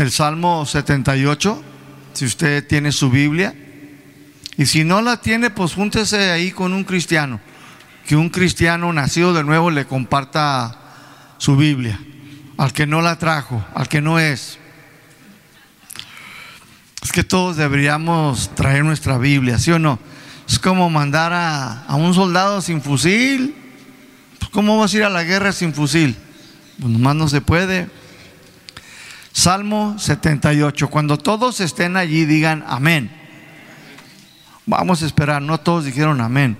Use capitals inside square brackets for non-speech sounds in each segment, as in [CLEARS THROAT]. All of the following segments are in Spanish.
el Salmo 78, si usted tiene su Biblia. Y si no la tiene, pues júntese ahí con un cristiano. Que un cristiano nacido de nuevo le comparta su Biblia. Al que no la trajo, al que no es. Es que todos deberíamos traer nuestra Biblia, ¿sí o no? Es como mandar a, a un soldado sin fusil. Pues, ¿Cómo vas a ir a la guerra sin fusil? Pues nomás no se puede. Salmo 78. Cuando todos estén allí, digan amén. Vamos a esperar, no todos dijeron amén.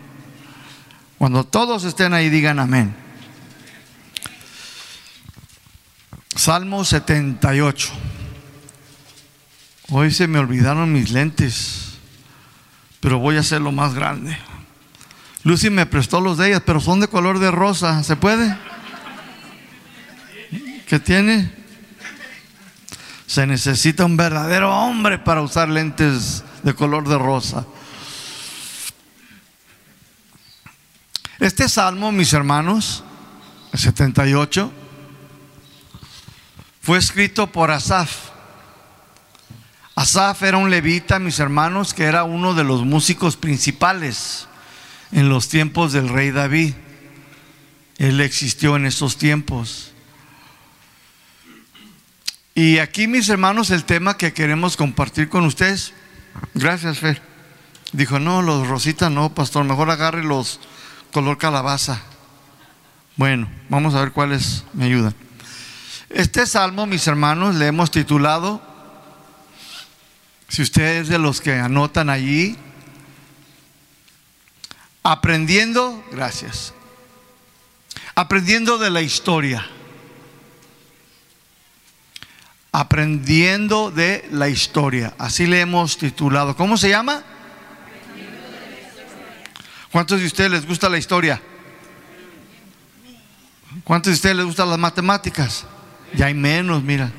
Cuando todos estén ahí, digan amén. Salmo 78. Hoy se me olvidaron mis lentes, pero voy a hacerlo más grande. Lucy me prestó los de ellas, pero son de color de rosa. ¿Se puede? ¿Qué tiene? Se necesita un verdadero hombre para usar lentes de color de rosa. Este salmo, mis hermanos, el 78, fue escrito por Asaf. Asaf era un levita, mis hermanos, que era uno de los músicos principales en los tiempos del rey David. Él existió en esos tiempos. Y aquí, mis hermanos, el tema que queremos compartir con ustedes. Gracias, Fer. Dijo, no, los rositas no, pastor, mejor agarre los color calabaza. Bueno, vamos a ver cuáles me ayudan. Este salmo, mis hermanos, le hemos titulado si ustedes de los que anotan allí, aprendiendo, gracias, aprendiendo de la historia, aprendiendo de la historia, así le hemos titulado. ¿Cómo se llama? ¿Cuántos de ustedes les gusta la historia? ¿Cuántos de ustedes les gustan las matemáticas? Ya hay menos, mira.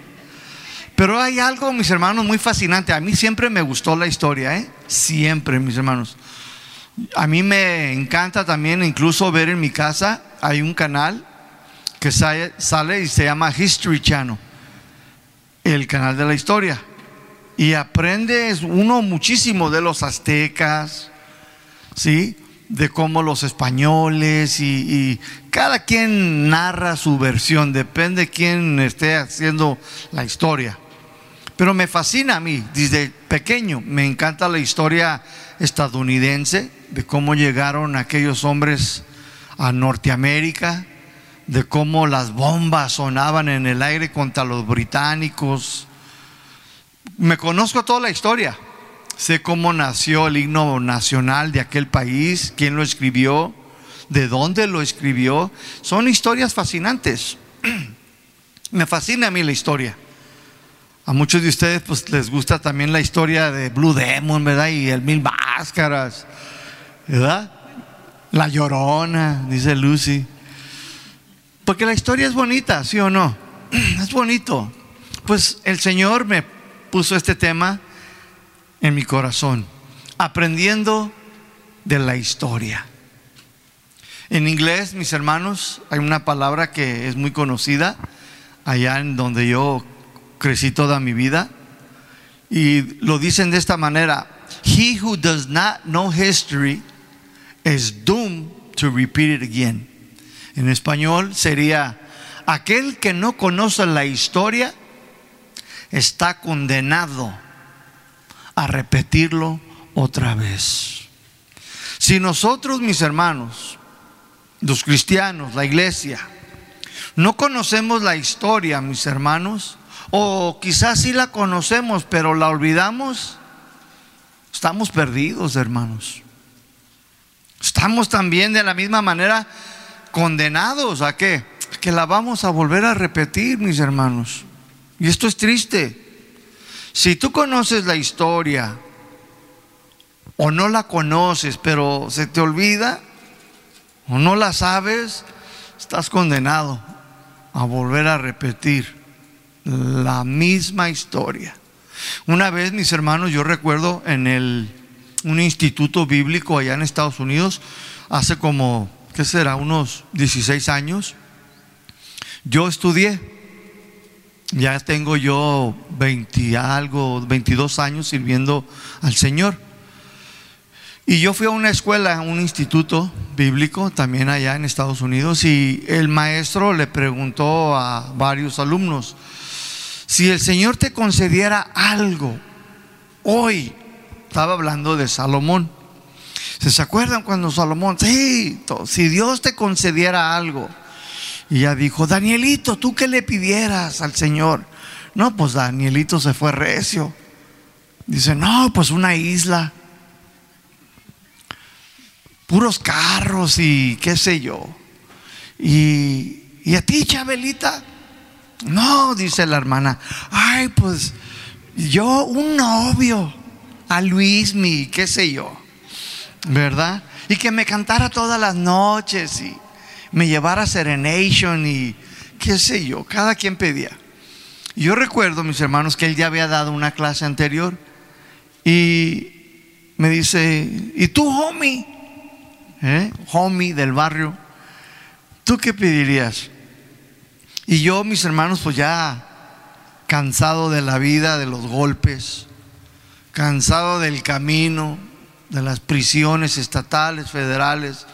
Pero hay algo, mis hermanos, muy fascinante. A mí siempre me gustó la historia, ¿eh? Siempre, mis hermanos. A mí me encanta también incluso ver en mi casa, hay un canal que sale, y se llama History Channel, el canal de la historia. Y aprende uno muchísimo de los aztecas, ¿sí? De cómo los españoles y, y cada quien narra su versión, depende de quién esté haciendo la historia. Pero me fascina a mí, desde pequeño, me encanta la historia estadounidense, de cómo llegaron aquellos hombres a Norteamérica, de cómo las bombas sonaban en el aire contra los británicos. Me conozco toda la historia, sé cómo nació el himno nacional de aquel país, quién lo escribió, de dónde lo escribió. Son historias fascinantes. [CLEARS THROAT] Me fascina a mí la historia. A muchos de ustedes pues les gusta también la historia de Blue Demon, ¿verdad? Y el Mil Máscaras, ¿verdad? La Llorona, dice Lucy. Porque la historia es bonita, ¿sí o no? [CLEARS THROAT] Es bonito. Pues el Señor me puso este tema en mi corazón, aprendiendo de la historia. En inglés, mis hermanos, hay una palabra que es muy conocida allá en donde yo crecí toda mi vida. Y lo dicen de esta manera, he who does not know history is doomed to repeat it again. En español sería, aquel que no conoce la historia está condenado a repetirlo otra vez. Si nosotros, mis hermanos, los cristianos, la iglesia, no conocemos la historia, mis hermanos, o quizás sí la conocemos, pero la olvidamos. Estamos perdidos, hermanos. Estamos también de la misma manera condenados a qué? Que la vamos a volver a repetir, mis hermanos. Y esto es triste. Si tú conoces la historia o no la conoces, pero se te olvida o no la sabes, estás condenado a volver a repetir la misma historia. Una vez, mis hermanos, yo recuerdo en el, un instituto bíblico allá en Estados Unidos, hace como, ¿qué será? Unos 16 años, yo estudié. Ya tengo yo 20 algo, 22 años sirviendo al Señor. Y yo fui a una escuela, un instituto bíblico, también allá en Estados Unidos, y el maestro le preguntó a varios alumnos, si el Señor te concediera algo hoy, estaba hablando de Salomón, ¿se acuerdan cuando Salomón, sí, si Dios te concediera algo? Y ya dijo, Danielito, ¿tú qué le pidieras al Señor? No, pues Danielito se fue recio. Dice, no, pues una isla puros carros y qué sé yo. Y, y a ti, Chabelita, no, dice la hermana, ay, pues yo un novio, a Luis, mi, qué sé yo, ¿verdad? Y que me cantara todas las noches y me llevara a Serenation y qué sé yo, cada quien pedía. Yo recuerdo, mis hermanos, que él ya había dado una clase anterior y me dice, ¿y tú, homie? ¿eh? homie del barrio, ¿tú qué pedirías? Y yo, mis hermanos, pues ya cansado de la vida, de los golpes, cansado del camino, de las prisiones estatales, federales,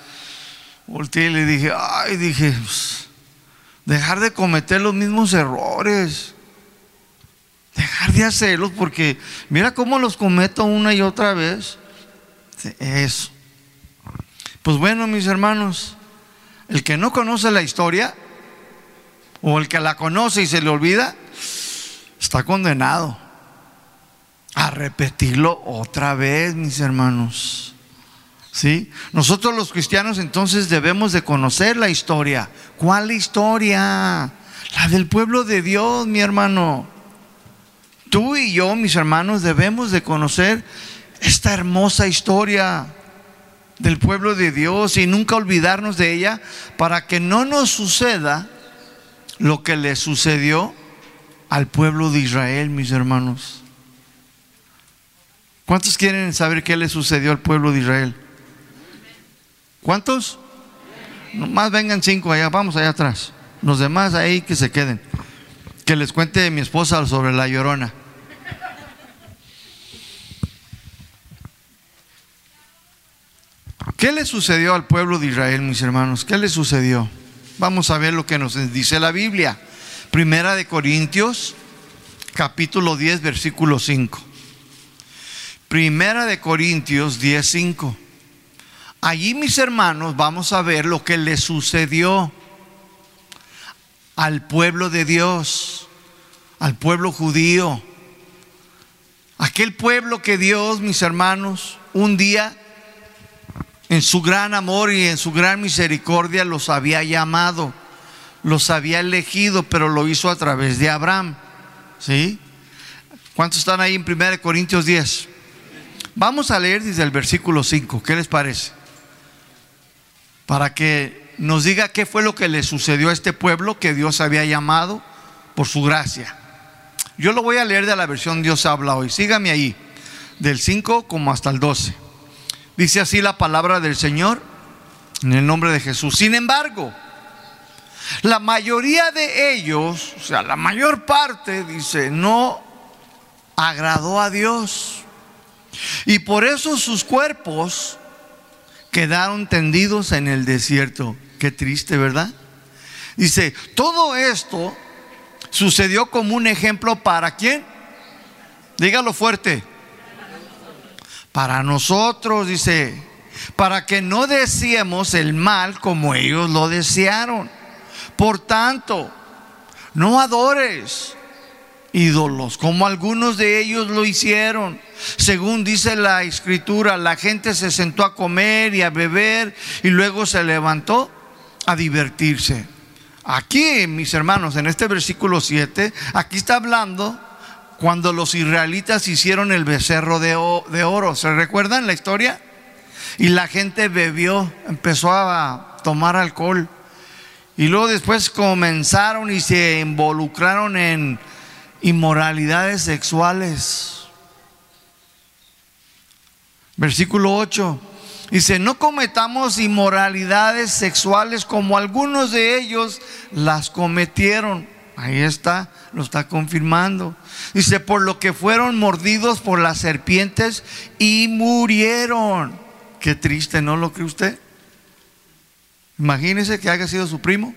volteé y le dije, ay, dije, pues, dejar de cometer los mismos errores, dejar de hacerlos, porque mira cómo los cometo una y otra vez. Eso. Pues bueno, mis hermanos, el que no conoce la historia, o el que la conoce y se le olvida, está condenado a repetirlo otra vez, mis hermanos. ¿Sí? Nosotros los cristianos entonces debemos de conocer la historia. ¿Cuál historia? La del pueblo de Dios, mi hermano. Tú y yo, mis hermanos, debemos de conocer esta hermosa historia del pueblo de Dios y nunca olvidarnos de ella para que no nos suceda lo que le sucedió al pueblo de Israel, mis hermanos. ¿Cuántos quieren saber qué le sucedió al pueblo de Israel? ¿Cuántos? Nomás vengan cinco allá, vamos allá atrás. Los demás ahí que se queden. Que les cuente mi esposa sobre la llorona. ¿Qué le sucedió al pueblo de Israel, mis hermanos? ¿Qué le sucedió? Vamos a ver lo que nos dice la Biblia. Primera de Corintios, capítulo 10, versículo 5. Primera de Corintios 10, 5. Allí, mis hermanos, vamos a ver lo que le sucedió al pueblo de Dios, al pueblo judío. Aquel pueblo que Dios, mis hermanos, un día en su gran amor y en su gran misericordia los había llamado, los había elegido, pero lo hizo a través de Abraham. ¿Sí? ¿Cuántos están ahí en 1 Corintios 10? Vamos a leer desde el versículo 5, ¿qué les parece? Para que nos diga qué fue lo que le sucedió a este pueblo que Dios había llamado por su gracia. Yo lo voy a leer de la versión Dios habla hoy. Sígame ahí, del 5 como hasta el 12. Dice así la palabra del Señor en el nombre de Jesús. Sin embargo, la mayoría de ellos, o sea, la mayor parte, dice, no agradó a Dios. Y por eso sus cuerpos quedaron tendidos en el desierto. Qué triste, ¿verdad? Dice, todo esto sucedió como un ejemplo para quién? Dígalo fuerte para nosotros, dice, para que no deseemos el mal como ellos lo desearon. Por tanto, no adores ídolos como algunos de ellos lo hicieron. Según dice la escritura, la gente se sentó a comer y a beber y luego se levantó a divertirse. Aquí, mis hermanos, en este versículo 7, aquí está hablando cuando los israelitas hicieron el becerro de, oro. ¿Se recuerdan la historia? Y la gente bebió, empezó a tomar alcohol. Y luego después comenzaron y se involucraron en inmoralidades sexuales. Versículo 8. Dice, no cometamos inmoralidades sexuales como algunos de ellos las cometieron. Ahí está lo está confirmando. Dice, por lo que fueron mordidos por las serpientes y murieron. Qué triste, ¿no lo cree usted? Imagínese que haya sido su primo.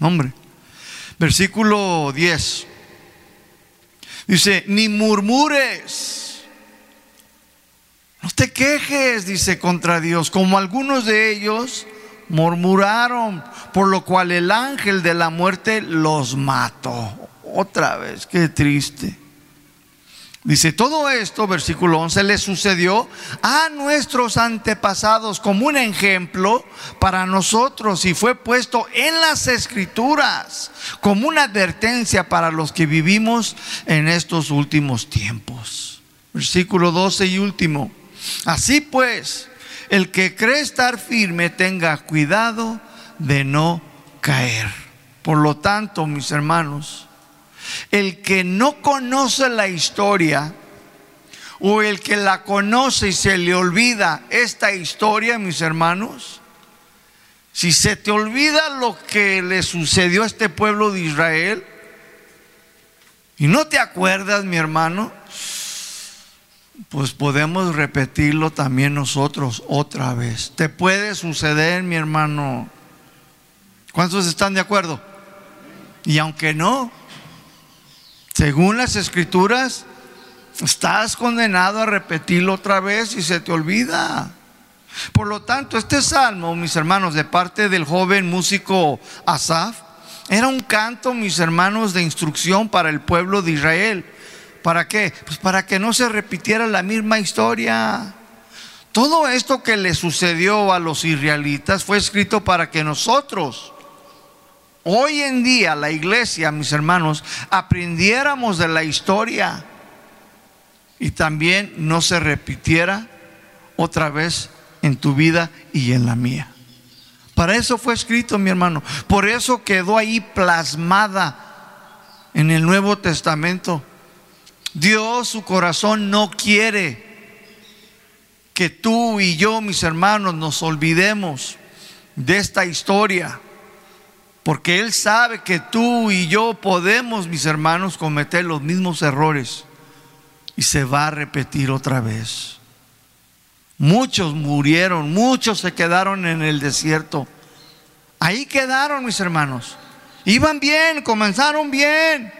Hombre. Versículo 10. Dice, ni murmures. No te quejes, dice contra Dios, como algunos de ellos murmuraron, por lo cual el ángel de la muerte los mató. Otra vez, qué triste. Dice, todo esto, versículo 11, le sucedió a nuestros antepasados como un ejemplo para nosotros y fue puesto en las escrituras como una advertencia para los que vivimos en estos últimos tiempos. Versículo 12 y último. Así pues, el que cree estar firme tenga cuidado de no caer. Por lo tanto, mis hermanos, el que no conoce la historia o el que la conoce y se le olvida esta historia, mis hermanos, si se te olvida lo que le sucedió a este pueblo de Israel y no te acuerdas, mi hermano, pues podemos repetirlo también nosotros otra vez. Te puede suceder, mi hermano. ¿Cuántos están de acuerdo? Y aunque no, según las escrituras, estás condenado a repetirlo otra vez y se te olvida. Por lo tanto, este salmo, mis hermanos, de parte del joven músico Asaf, era un canto, mis hermanos, de instrucción para el pueblo de Israel. ¿Para qué? Pues para que no se repitiera la misma historia. Todo esto que le sucedió a los israelitas fue escrito para que nosotros, hoy en día la iglesia, mis hermanos, aprendiéramos de la historia y también no se repitiera otra vez en tu vida y en la mía. Para eso fue escrito, mi hermano. Por eso quedó ahí plasmada en el Nuevo Testamento. Dios, su corazón, no quiere que tú y yo, mis hermanos, nos olvidemos de esta historia. Porque Él sabe que tú y yo podemos, mis hermanos, cometer los mismos errores. Y se va a repetir otra vez. Muchos murieron, muchos se quedaron en el desierto. Ahí quedaron, mis hermanos. Iban bien, comenzaron bien.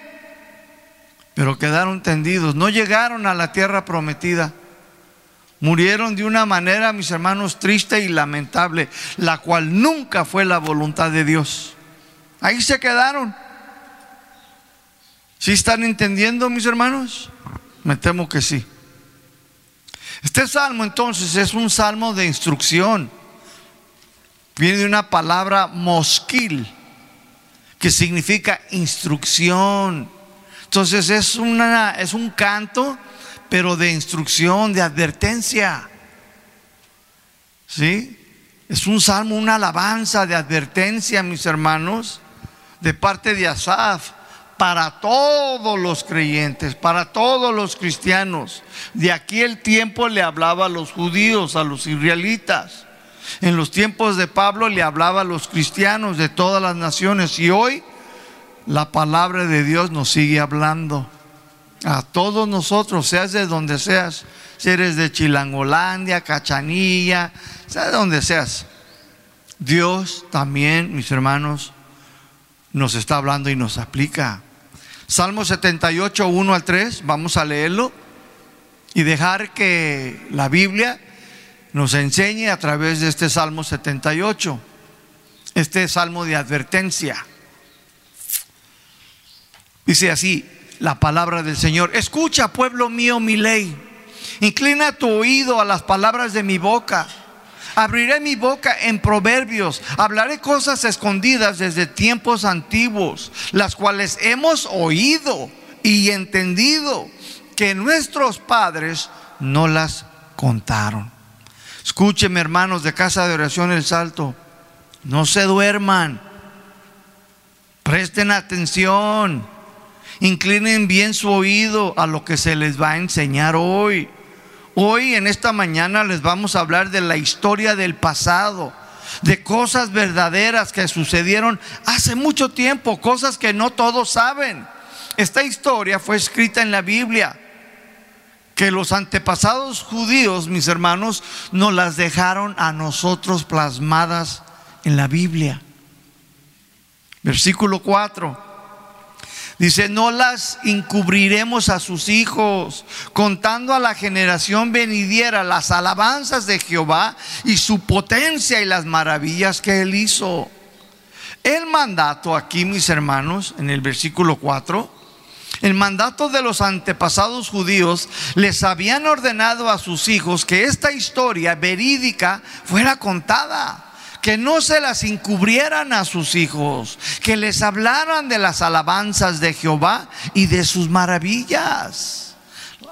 Pero quedaron tendidos. No llegaron a la tierra prometida. Murieron de una manera, mis hermanos, triste y lamentable, la cual nunca fue la voluntad de Dios. Ahí se quedaron. ¿Sí están entendiendo, mis hermanos? Me temo que sí. Este salmo entonces es un salmo de instrucción. Viene de una palabra mosquil, que significa instrucción. Entonces es, una, es un canto, pero de instrucción, de advertencia. ¿Sí? Es un salmo, una alabanza de advertencia, mis hermanos de parte de Asaf para todos los creyentes, para todos los cristianos. De aquí el tiempo le hablaba a los judíos, a los israelitas. En los tiempos de Pablo le hablaba a los cristianos de todas las naciones. Y hoy la palabra de Dios nos sigue hablando. A todos nosotros, seas de donde seas, si eres de Chilangolandia, Cachanilla, sea de donde seas. Dios también, mis hermanos, nos está hablando y nos aplica. Salmo 78, 1 al 3, vamos a leerlo y dejar que la Biblia nos enseñe a través de este Salmo 78, este Salmo de advertencia. Dice así la palabra del Señor, escucha pueblo mío mi ley, inclina tu oído a las palabras de mi boca Abriré mi boca en proverbios, hablaré cosas escondidas desde tiempos antiguos, las cuales hemos oído y entendido que nuestros padres no las contaron. Escúcheme hermanos de casa de oración El Salto, no se duerman, presten atención, inclinen bien su oído a lo que se les va a enseñar hoy. Hoy en esta mañana les vamos a hablar de la historia del pasado, de cosas verdaderas que sucedieron hace mucho tiempo, cosas que no todos saben, esta historia fue escrita en la Biblia, que los antepasados judíos, mis hermanos, nos las dejaron a nosotros plasmadas en la Biblia. Versículo 4. Dice, no las encubriremos a sus hijos, contando a la generación venidiera las alabanzas de Jehová y su potencia y las maravillas que él hizo. El mandato aquí, mis hermanos, en el versículo 4, el mandato de los antepasados judíos les habían ordenado a sus hijos que esta historia verídica fuera contada que no se las encubrieran a sus hijos, que les hablaran de las alabanzas de Jehová y de sus maravillas.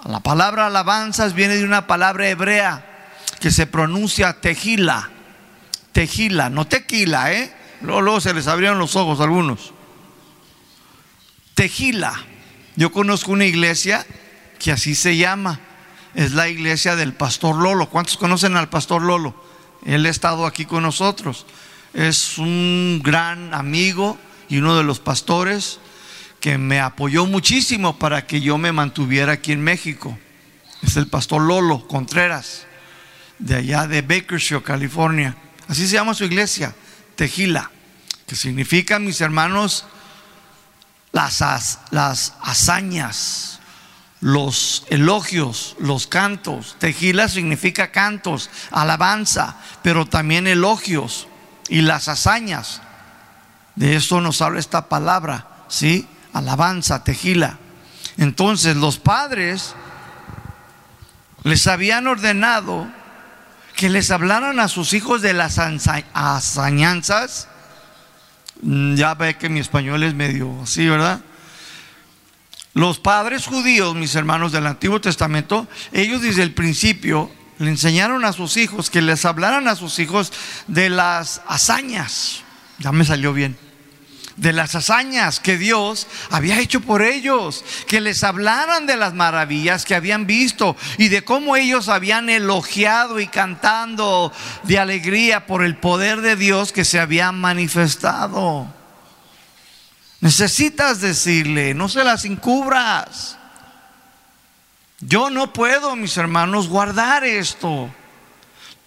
La palabra alabanzas viene de una palabra hebrea que se pronuncia tejila, tejila, no tequila, ¿eh? Luego, se les abrieron los ojos algunos. Tejila. Yo conozco una iglesia que así se llama. Es la iglesia del pastor Lolo. ¿Cuántos conocen al pastor Lolo? Él ha estado aquí con nosotros. Es un gran amigo y uno de los pastores que me apoyó muchísimo para que yo me mantuviera aquí en México. Es el pastor Lolo Contreras, de allá de Bakersfield, California. Así se llama su iglesia, Tejila, que significa, mis hermanos, las, las hazañas, los elogios, los cantos. Tejila significa cantos, alabanza, pero también elogios y las hazañas. De esto nos habla esta palabra, ¿sí? Alabanza, tejila. Entonces los padres les habían ordenado que les hablaran a sus hijos de las hazañanzas. Mm, ya ve que mi español es medio así, ¿verdad? Los padres judíos, mis hermanos del Antiguo Testamento, ellos desde el principio le enseñaron a sus hijos que les hablaran a sus hijos de las hazañas. Ya me salió bien. De las hazañas que Dios había hecho por ellos, que les hablaran de las maravillas que habían visto y de cómo ellos habían elogiado y cantando de alegría por el poder de Dios que se había manifestado. Necesitas decirle, no se las encubras. Yo no puedo, mis hermanos, guardar esto.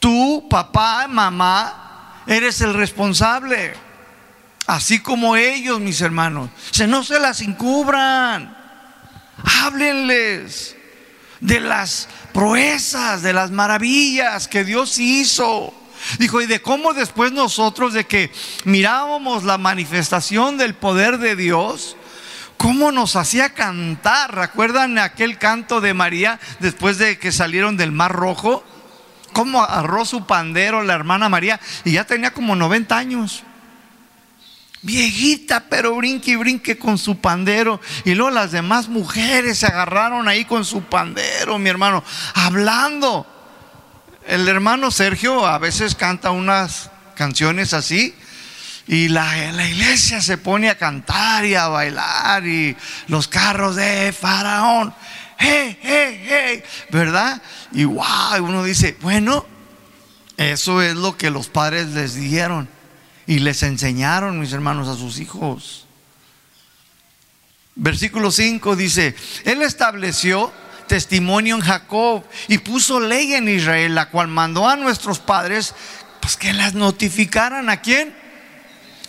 Tú, papá, mamá, eres el responsable. Así como ellos, mis hermanos. Se no se las encubran. Háblenles de las proezas, de las maravillas que Dios hizo. Dijo, y de cómo después nosotros de que mirábamos la manifestación del poder de Dios, cómo nos hacía cantar. ¿Recuerdan aquel canto de María después de que salieron del Mar Rojo? Cómo agarró su pandero la hermana María y ya tenía como 90 años. Viejita, pero brinque y brinque con su pandero. Y luego las demás mujeres se agarraron ahí con su pandero, mi hermano, hablando. El hermano Sergio a veces canta unas canciones así y la, la, iglesia se pone a cantar y a bailar y los carros de Faraón, hey, hey, hey, ¿verdad? Y wow, uno dice, bueno, eso es lo que los padres les dieron y les enseñaron, mis hermanos, a sus hijos. Versículo 5 dice, Él estableció testimonio en Jacob y puso ley en Israel, la cual mandó a nuestros padres, pues que las notificaran a quién?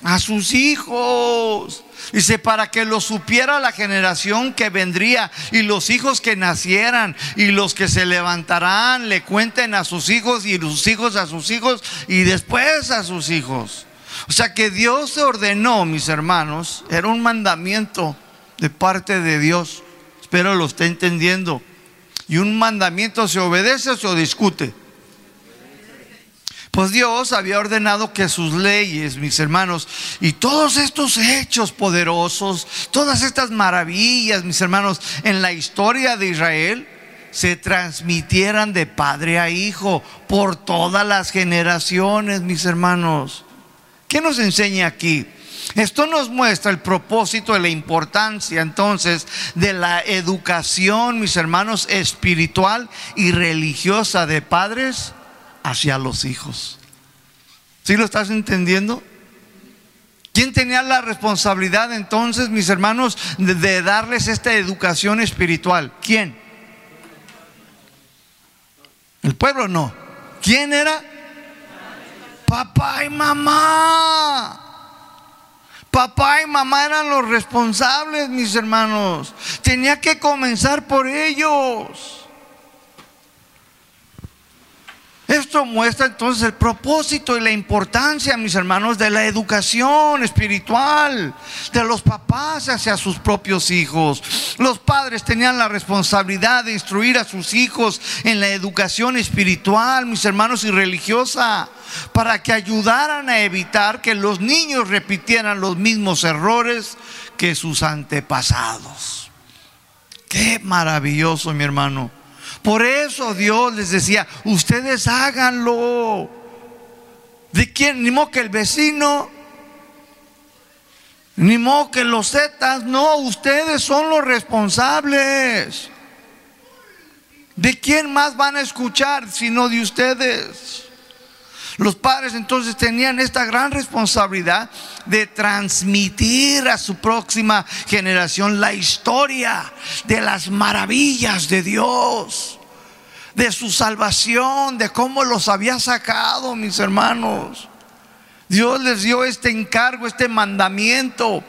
A sus hijos. Dice, para que lo supiera la generación que vendría y los hijos que nacieran y los que se levantarán, le cuenten a sus hijos y los hijos a sus hijos y después a sus hijos. O sea que Dios ordenó, mis hermanos, era un mandamiento de parte de Dios. Espero lo esté entendiendo y un mandamiento se obedece o se discute. Pues Dios había ordenado que sus leyes, mis hermanos, y todos estos hechos poderosos, todas estas maravillas, mis hermanos, en la historia de Israel, se transmitieran de padre a hijo por todas las generaciones, mis hermanos. ¿Qué nos enseña aquí? Esto nos muestra el propósito y la importancia entonces de la educación, mis hermanos, espiritual y religiosa de padres hacia los hijos. ¿Sí lo estás entendiendo? ¿Quién tenía la responsabilidad entonces, mis hermanos, de, de darles esta educación espiritual? ¿Quién? El pueblo no. ¿Quién era? Papá y mamá. Papá y mamá eran los responsables, mis hermanos. Tenía que comenzar por ellos. Esto muestra entonces el propósito y la importancia, mis hermanos, de la educación espiritual de los papás hacia sus propios hijos. Los padres tenían la responsabilidad de instruir a sus hijos en la educación espiritual, mis hermanos, y religiosa, para que ayudaran a evitar que los niños repitieran los mismos errores que sus antepasados. Qué maravilloso, mi hermano. Por eso Dios les decía, ustedes háganlo. ¿De quién? Ni modo que el vecino, ni modo que los zetas, no, ustedes son los responsables. ¿De quién más van a escuchar sino de ustedes? Los padres entonces tenían esta gran responsabilidad de transmitir a su próxima generación la historia de las maravillas de Dios, de su salvación, de cómo los había sacado, mis hermanos. Dios les dio este encargo, este mandamiento.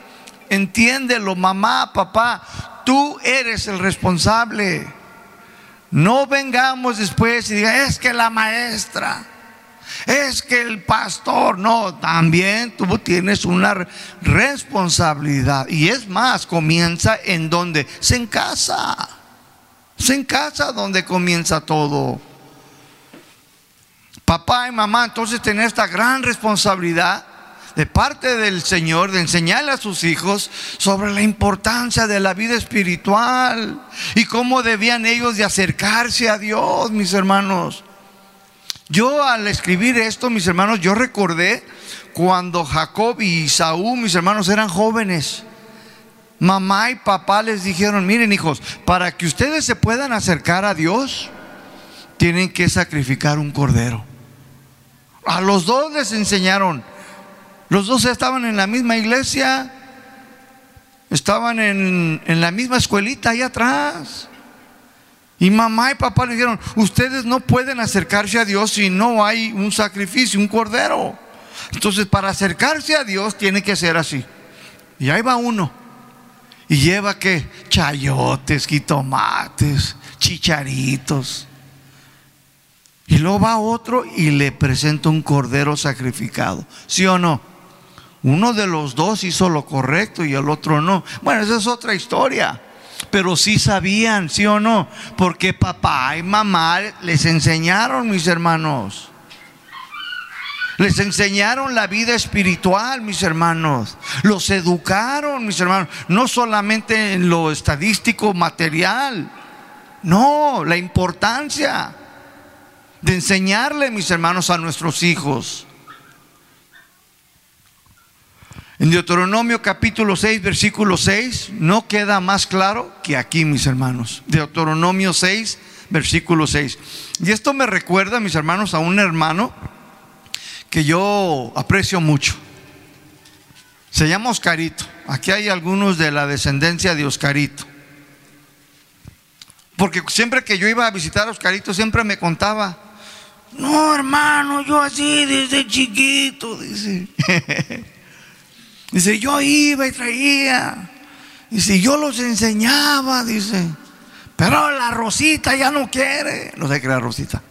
Entiéndelo, mamá, papá, tú eres el responsable. No vengamos después y diga, es que la maestra, es que el pastor, no, también tú tienes una responsabilidad. Y es más, comienza en donde, se en casa. Se en casa donde comienza todo. Papá y mamá entonces tienen esta gran responsabilidad de parte del Señor de enseñarle a sus hijos sobre la importancia de la vida espiritual y cómo debían ellos de acercarse a Dios, mis hermanos. Yo al escribir esto, mis hermanos, yo recordé cuando Jacob y Saúl, mis hermanos, eran jóvenes. Mamá y papá les dijeron, miren hijos, para que ustedes se puedan acercar a Dios, tienen que sacrificar un cordero. A los dos les enseñaron. Los dos estaban en la misma iglesia, estaban en, en la misma escuelita ahí atrás. Y mamá y papá le dijeron, ustedes no pueden acercarse a Dios si no hay un sacrificio, un cordero. Entonces, para acercarse a Dios tiene que ser así. Y ahí va uno. Y lleva que chayotes, tomates, chicharitos. Y luego va otro y le presenta un cordero sacrificado. ¿Sí o no? Uno de los dos hizo lo correcto y el otro no. Bueno, esa es otra historia pero sí sabían, sí o no, porque papá y mamá les enseñaron, mis hermanos. Les enseñaron la vida espiritual, mis hermanos. Los educaron, mis hermanos. No solamente en lo estadístico, material. No, la importancia de enseñarle, mis hermanos, a nuestros hijos. En Deuteronomio capítulo 6, versículo 6, no queda más claro que aquí, mis hermanos. Deuteronomio 6, versículo 6. Y esto me recuerda, mis hermanos, a un hermano que yo aprecio mucho. Se llama Oscarito. Aquí hay algunos de la descendencia de Oscarito. Porque siempre que yo iba a visitar a Oscarito, siempre me contaba, no hermano, yo así desde chiquito, dice. [LAUGHS] Dice, yo iba y traía. Dice, yo los enseñaba, dice. Pero la Rosita ya no quiere. No sé qué era Rosita.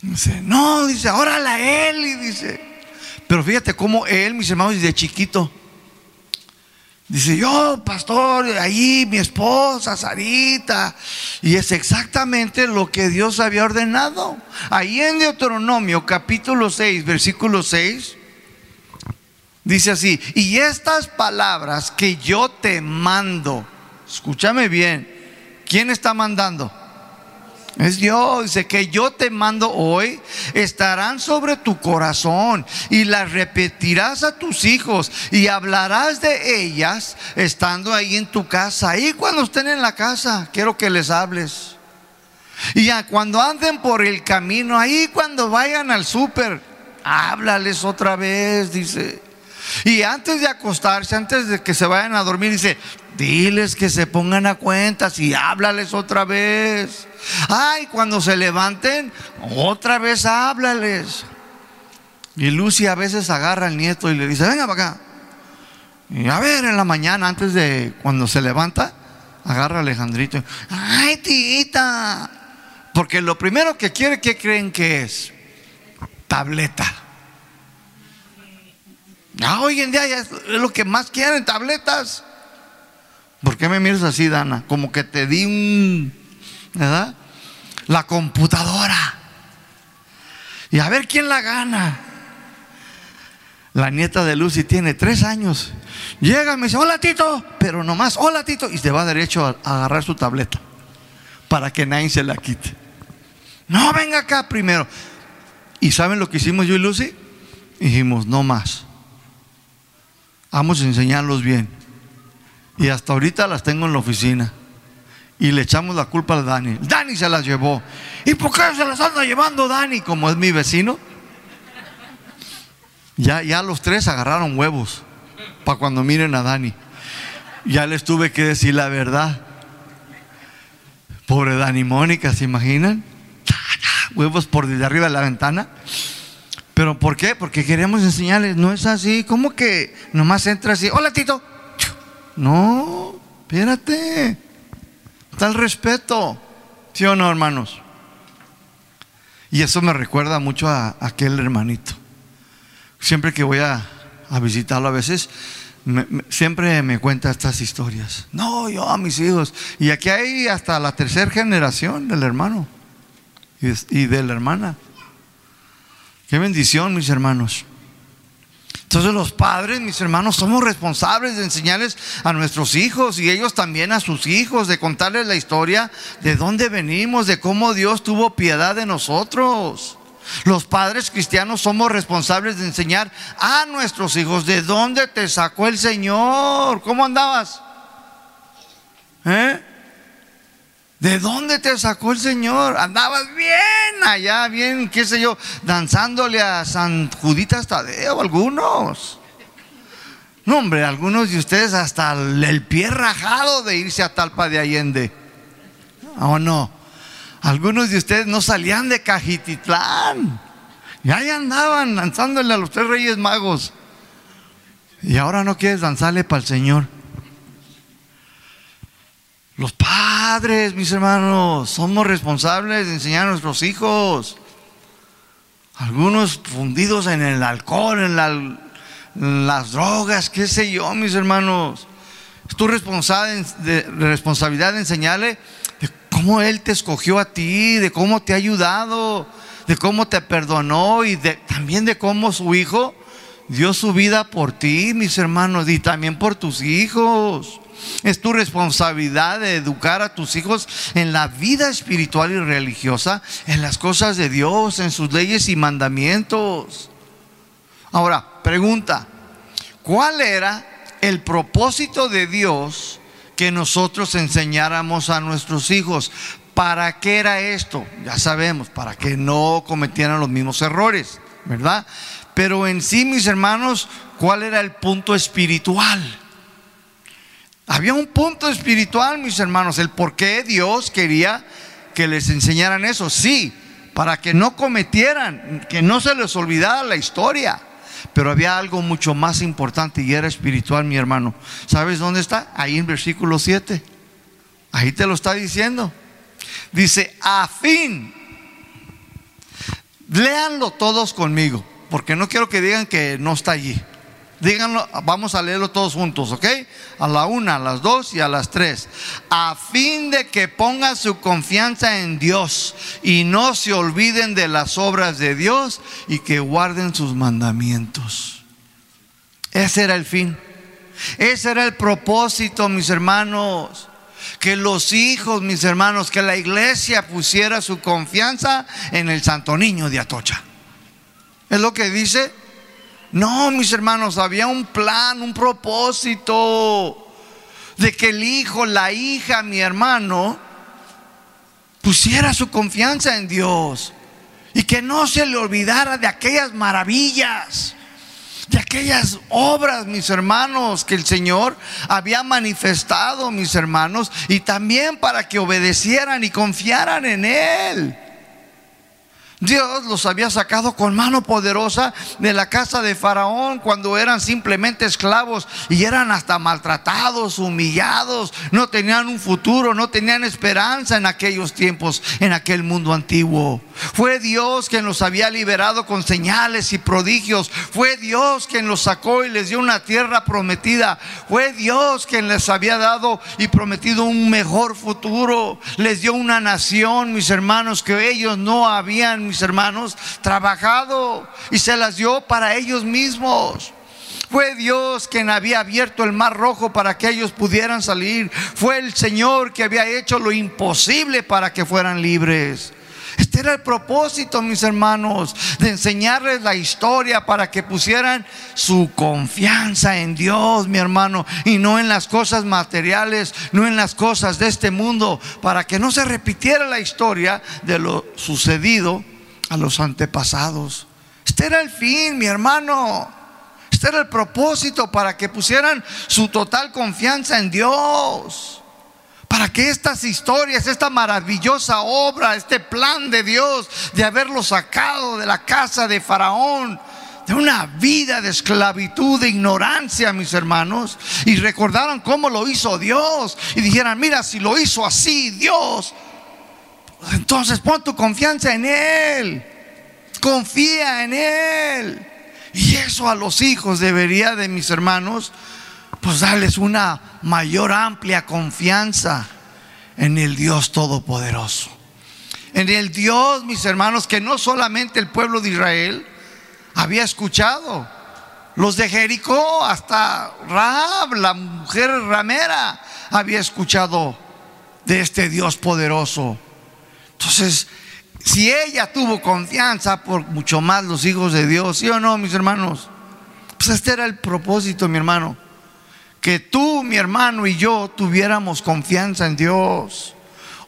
Dice, no, dice, ahora la Eli, dice. Pero fíjate cómo él, mis hermanos, desde chiquito. Dice, yo, pastor, ahí mi esposa, Sarita. Y es exactamente lo que Dios había ordenado. Ahí en Deuteronomio capítulo 6, versículo 6. Dice así, y estas palabras que yo te mando, escúchame bien, ¿quién está mandando? Es Dios, dice que yo te mando hoy, estarán sobre tu corazón y las repetirás a tus hijos y hablarás de ellas estando ahí en tu casa. Y cuando estén en la casa, quiero que les hables. Y cuando anden por el camino, ahí cuando vayan al súper, háblales otra vez, dice. Y antes de acostarse, antes de que se vayan a dormir, dice, diles que se pongan a cuentas y háblales otra vez. Ay, cuando se levanten, otra vez háblales. Y Lucy a veces agarra al nieto y le dice, venga para acá. Y a ver, en la mañana, antes de cuando se levanta, agarra a Alejandrito. Ay, tita. Porque lo primero que quiere, ¿qué creen que es? Tableta. Ah, hoy en día ya es lo que más quieren, tabletas. ¿Por qué me miras así, Dana? Como que te di un, ¿verdad? La computadora. Y a ver quién la gana. La nieta de Lucy tiene tres años. Llega y me dice, hola Tito, pero nomás, hola Tito, y se va derecho a, agarrar su tableta para que nadie se la quite. No, venga acá primero. ¿Y saben lo que hicimos yo y Lucy? Dijimos, no más. Vamos a enseñarlos bien. Y hasta ahorita las tengo en la oficina. Y le echamos la culpa a Dani. Dani se las llevó. ¿Y por qué se las anda llevando Dani? Como es mi vecino. Ya, ya los tres agarraron huevos para cuando miren a Dani. Ya les tuve que decir la verdad. Pobre Dani Mónica, ¿se imaginan? Huevos por desde arriba de la ventana. ¿Pero por qué? Porque queremos enseñarles, no es así. ¿Cómo que nomás entra así? Hola, Tito. No, espérate. El respeto. ¿Sí o no, hermanos? Y eso me recuerda mucho a, aquel hermanito. Siempre que voy a, visitarlo a veces, siempre me cuenta estas historias. No, yo a mis hijos. Y aquí hay hasta la tercera generación del hermano y de la hermana. Qué bendición, mis hermanos. Entonces los padres, mis hermanos, somos responsables de enseñarles a nuestros hijos y ellos también a sus hijos, de contarles la historia de dónde venimos, de cómo Dios tuvo piedad de nosotros. Los padres cristianos somos responsables de enseñar a nuestros hijos de dónde te sacó el Señor. ¿Cómo andabas? ¿Eh? ¿De dónde te sacó el Señor? Andabas bien allá, bien, qué sé yo, danzándole a San Juditas Tadeo, algunos. No, hombre, algunos de ustedes hasta el pie rajado de irse a Talpa de Allende. ¿O no? Algunos de ustedes no salían de Cajititlán. Y ahí andaban danzándole a los tres reyes magos. Y ahora no quieres danzarle para el Señor. Los padres, mis hermanos, somos responsables de enseñar a nuestros hijos. Algunos fundidos en el alcohol, en, las drogas, qué sé yo, mis hermanos. Es tu responsabilidad de enseñarle de cómo Él te escogió a ti, de cómo te ha ayudado, de cómo te perdonó y también de cómo su hijo dio su vida por ti, mis hermanos, y también por tus hijos. Es tu responsabilidad de educar a tus hijos en la vida espiritual y religiosa, en las cosas de Dios, en sus leyes y mandamientos. Ahora, pregunta, ¿cuál era el propósito de Dios que nosotros enseñáramos a nuestros hijos? ¿Para qué era esto? Ya sabemos, para que no cometieran los mismos errores, ¿verdad? Pero en sí, mis hermanos, ¿cuál era el punto espiritual? Había un punto espiritual, mis hermanos, el por qué Dios quería que les enseñaran eso. Sí, para que no cometieran, que no se les olvidara la historia. Pero había algo mucho más importante y era espiritual, mi hermano. ¿Sabes dónde está? Ahí en versículo 7. Ahí te lo está diciendo. Dice, a fin. Léanlo todos conmigo, porque no quiero que digan que no está allí. Díganlo, vamos a leerlo todos juntos, ¿ok? A la una, a las dos y a las tres. A fin de que pongan su confianza en Dios y no se olviden de las obras de Dios y que guarden sus mandamientos. Ese era el fin. Ese era el propósito, mis hermanos. Que los hijos, mis hermanos, que la iglesia pusiera su confianza en el Santo Niño de Atocha. Es lo que dice no, mis hermanos, había un plan, un propósito de que el hijo, la hija, mi hermano, pusiera su confianza en Dios y que no se le olvidara de aquellas maravillas de aquellas obras, mis hermanos, que el Señor había manifestado, mis hermanos, y también para que obedecieran y confiaran en Él. Dios los había sacado con mano poderosa de la casa de Faraón cuando eran simplemente esclavos y eran hasta maltratados, humillados, no tenían un futuro, no tenían esperanza en aquellos tiempos, en aquel mundo antiguo. Fue Dios quien los había liberado con señales y prodigios. Fue Dios quien los sacó y les dio una tierra prometida. Fue Dios quien les había dado y prometido un mejor futuro. Les dio una nación, mis hermanos, que ellos no habían mis hermanos, trabajado y se las dio para ellos mismos. Fue Dios quien había abierto el mar rojo para que ellos pudieran salir. Fue el Señor que había hecho lo imposible para que fueran libres. Este era el propósito, mis hermanos, de enseñarles la historia para que pusieran su confianza en Dios, mi hermano, y no en las cosas materiales, no en las cosas de este mundo, para que no se repitiera la historia de lo sucedido a los antepasados. Este era el fin, mi hermano. Este era el propósito para que pusieran su total confianza en Dios. Para que estas historias, esta maravillosa obra, este plan de Dios de haberlo sacado de la casa de Faraón, de una vida de esclavitud, de ignorancia, mis hermanos, y recordaron cómo lo hizo Dios y dijeran, mira, si lo hizo así Dios, entonces pon tu confianza en Él. Confía en Él. Y eso a los hijos debería de mis hermanos, pues darles una mayor amplia confianza en el Dios Todopoderoso. En el Dios, mis hermanos, que no solamente el pueblo de Israel había escuchado. Los de Jericó, hasta Rahab, la mujer ramera, había escuchado de este Dios poderoso entonces, si ella tuvo confianza, por mucho más los hijos de Dios, ¿sí o no, mis hermanos? Pues este era el propósito, mi hermano. Que tú, mi hermano y yo tuviéramos confianza en Dios.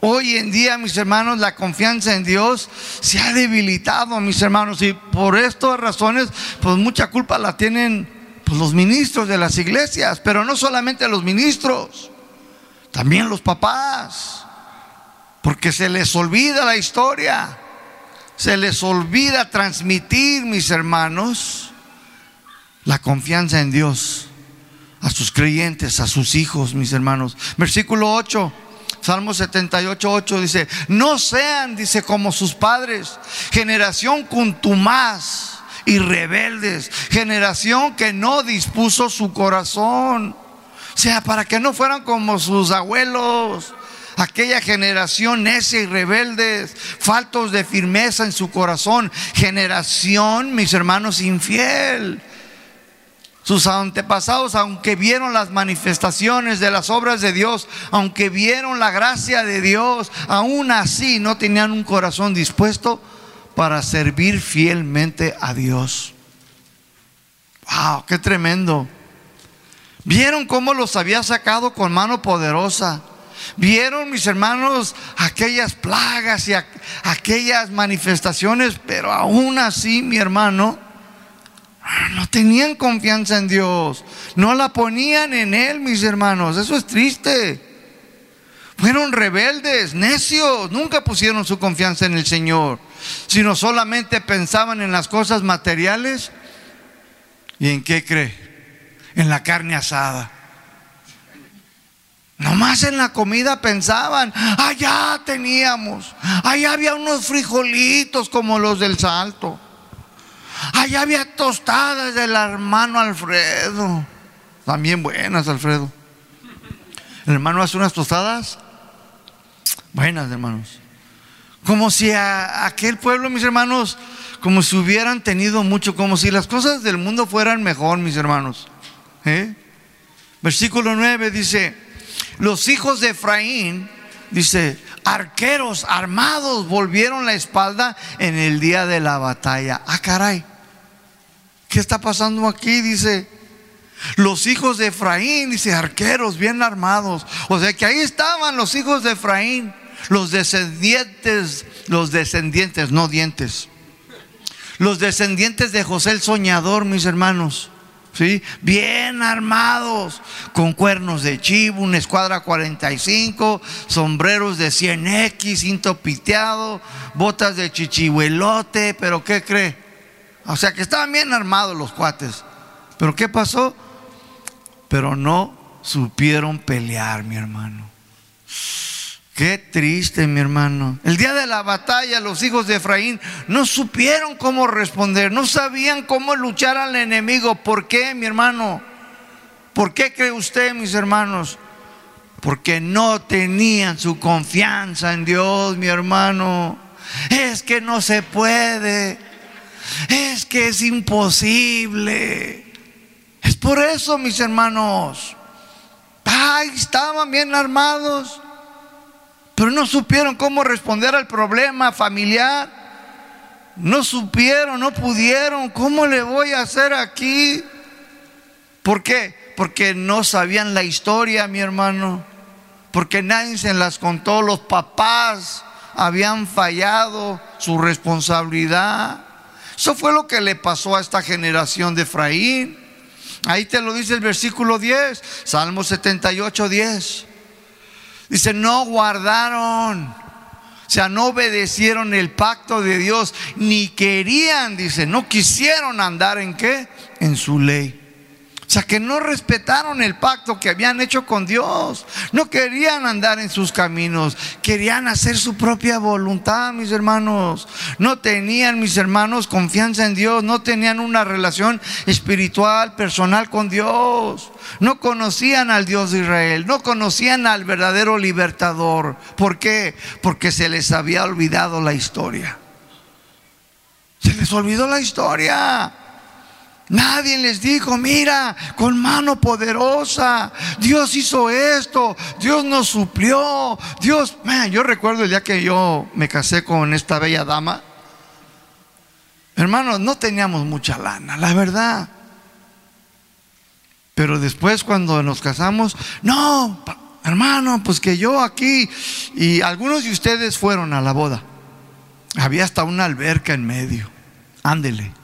Hoy en día, mis hermanos, la confianza en Dios se ha debilitado, mis hermanos, y por estas razones, pues mucha culpa la tienen pues, los ministros de las iglesias, pero no solamente los ministros, también los papás. Porque se les olvida la historia. Se les olvida transmitir, mis hermanos, la confianza en Dios a sus creyentes, a sus hijos, mis hermanos. Versículo 8. Salmo 78, 8 dice, no sean, dice, como sus padres, generación contumaz y rebeldes, generación que no dispuso su corazón. O sea, para que no fueran como sus abuelos, aquella generación necia y rebeldes, faltos de firmeza en su corazón, generación, mis hermanos, infiel. Sus antepasados, aunque vieron las manifestaciones de las obras de Dios, aunque vieron la gracia de Dios, aún así no tenían un corazón dispuesto para servir fielmente a Dios. ¡Wow! ¡Qué tremendo! Vieron cómo los había sacado con mano poderosa. Vieron mis hermanos aquellas plagas y aquellas manifestaciones, pero aún así mi hermano no tenían confianza en Dios, no la ponían en Él, mis hermanos, eso es triste. Fueron rebeldes, necios, nunca pusieron su confianza en el Señor, sino solamente pensaban en las cosas materiales. ¿Y en qué cree? En la carne asada. Nomás en la comida pensaban, allá teníamos, allá había unos frijolitos como los del salto, allá había tostadas del hermano Alfredo, también buenas Alfredo. El hermano hace unas tostadas buenas, hermanos. Como si a aquel pueblo, mis hermanos, como si hubieran tenido mucho, como si las cosas del mundo fueran mejor, mis hermanos. ¿Eh? Versículo 9 dice, los hijos de Efraín, dice, arqueros armados volvieron la espalda en el día de la batalla. Ah, caray. ¿Qué está pasando aquí? Dice, los hijos de Efraín, dice, arqueros bien armados. O sea que ahí estaban los hijos de Efraín, los descendientes, los descendientes, no dientes. Los descendientes de José el soñador, mis hermanos ¿sí? Bien armados, con cuernos de chivo, una escuadra 45, sombreros de 100X, cinto piteado, botas de chichihuelote, pero ¿qué cree? O sea que estaban bien armados los cuates. Pero ¿qué pasó? Pero no supieron pelear, mi hermano. Qué triste, mi hermano. El día de la batalla, los hijos de Efraín no supieron cómo responder, no sabían cómo luchar al enemigo. ¿Por qué, mi hermano? ¿Por qué cree usted, mis hermanos? Porque no tenían su confianza en Dios, mi hermano. Es que no se puede. Es que es imposible. Es por eso, mis hermanos. Ay, estaban bien armados pero no supieron cómo responder al problema familiar. No supieron, no pudieron. ¿Cómo le voy a hacer aquí? ¿Por qué? Porque no sabían la historia, mi hermano. Porque nadie se las contó. Los papás habían fallado su responsabilidad. Eso fue lo que le pasó a esta generación de Efraín. Ahí te lo dice el versículo 10, Salmo 78, 10. Dice, no guardaron. O sea, no obedecieron el pacto de Dios, ni querían, dice, no quisieron andar en qué? En su ley. O sea, que no respetaron el pacto que habían hecho con Dios. No querían andar en sus caminos. Querían hacer su propia voluntad, mis hermanos. No tenían, mis hermanos, confianza en Dios. No tenían una relación espiritual, personal con Dios. No conocían al Dios de Israel. No conocían al verdadero libertador. ¿Por qué? Porque se les había olvidado la historia. Se les olvidó la historia. Nadie les dijo, mira, con mano poderosa, Dios hizo esto, Dios nos suplió, Dios, yo recuerdo el día que yo me casé con esta bella dama, hermanos, no teníamos mucha lana, la verdad. Pero después cuando nos casamos, no, hermano, pues que yo aquí, y algunos de ustedes fueron a la boda, había hasta una alberca en medio, ándele.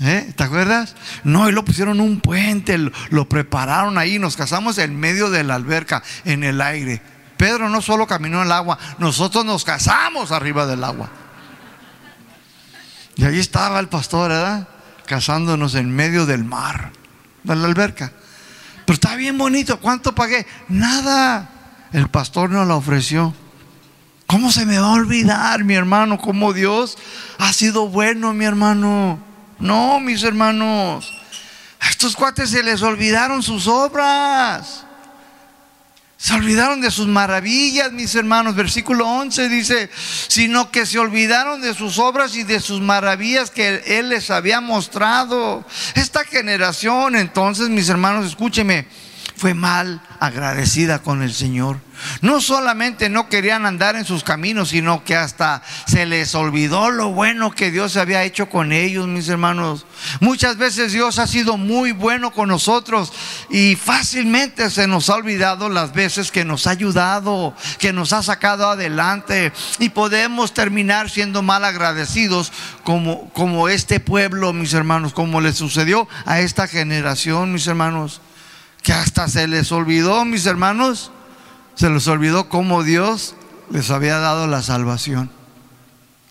¿Eh? ¿Te acuerdas? No, y lo pusieron un puente, lo, prepararon ahí, nos casamos en medio de la alberca, en el aire. Pedro no solo caminó en el agua, nosotros nos casamos arriba del agua. Y ahí estaba el pastor, ¿verdad? Casándonos en medio del mar, de la alberca. Pero está bien bonito, ¿cuánto pagué? Nada. El pastor nos lo ofreció. ¿Cómo se me va a olvidar, mi hermano? ¿Cómo Dios ha sido bueno, mi hermano? No, mis hermanos. A estos cuates se les olvidaron sus obras. Se olvidaron de sus maravillas, mis hermanos. Versículo 11 dice, sino que se olvidaron de sus obras y de sus maravillas que Él les había mostrado. Esta generación, entonces, mis hermanos, escúcheme, fue mal agradecida con el Señor. No solamente no querían andar en sus caminos, sino que hasta se les olvidó lo bueno que Dios había hecho con ellos, mis hermanos. Muchas veces Dios ha sido muy bueno con nosotros y fácilmente se nos ha olvidado las veces que nos ha ayudado, que nos ha sacado adelante y podemos terminar siendo mal agradecidos como, como este pueblo, mis hermanos, como le sucedió a esta generación, mis hermanos que hasta se les olvidó, mis hermanos, se les olvidó cómo Dios les había dado la salvación.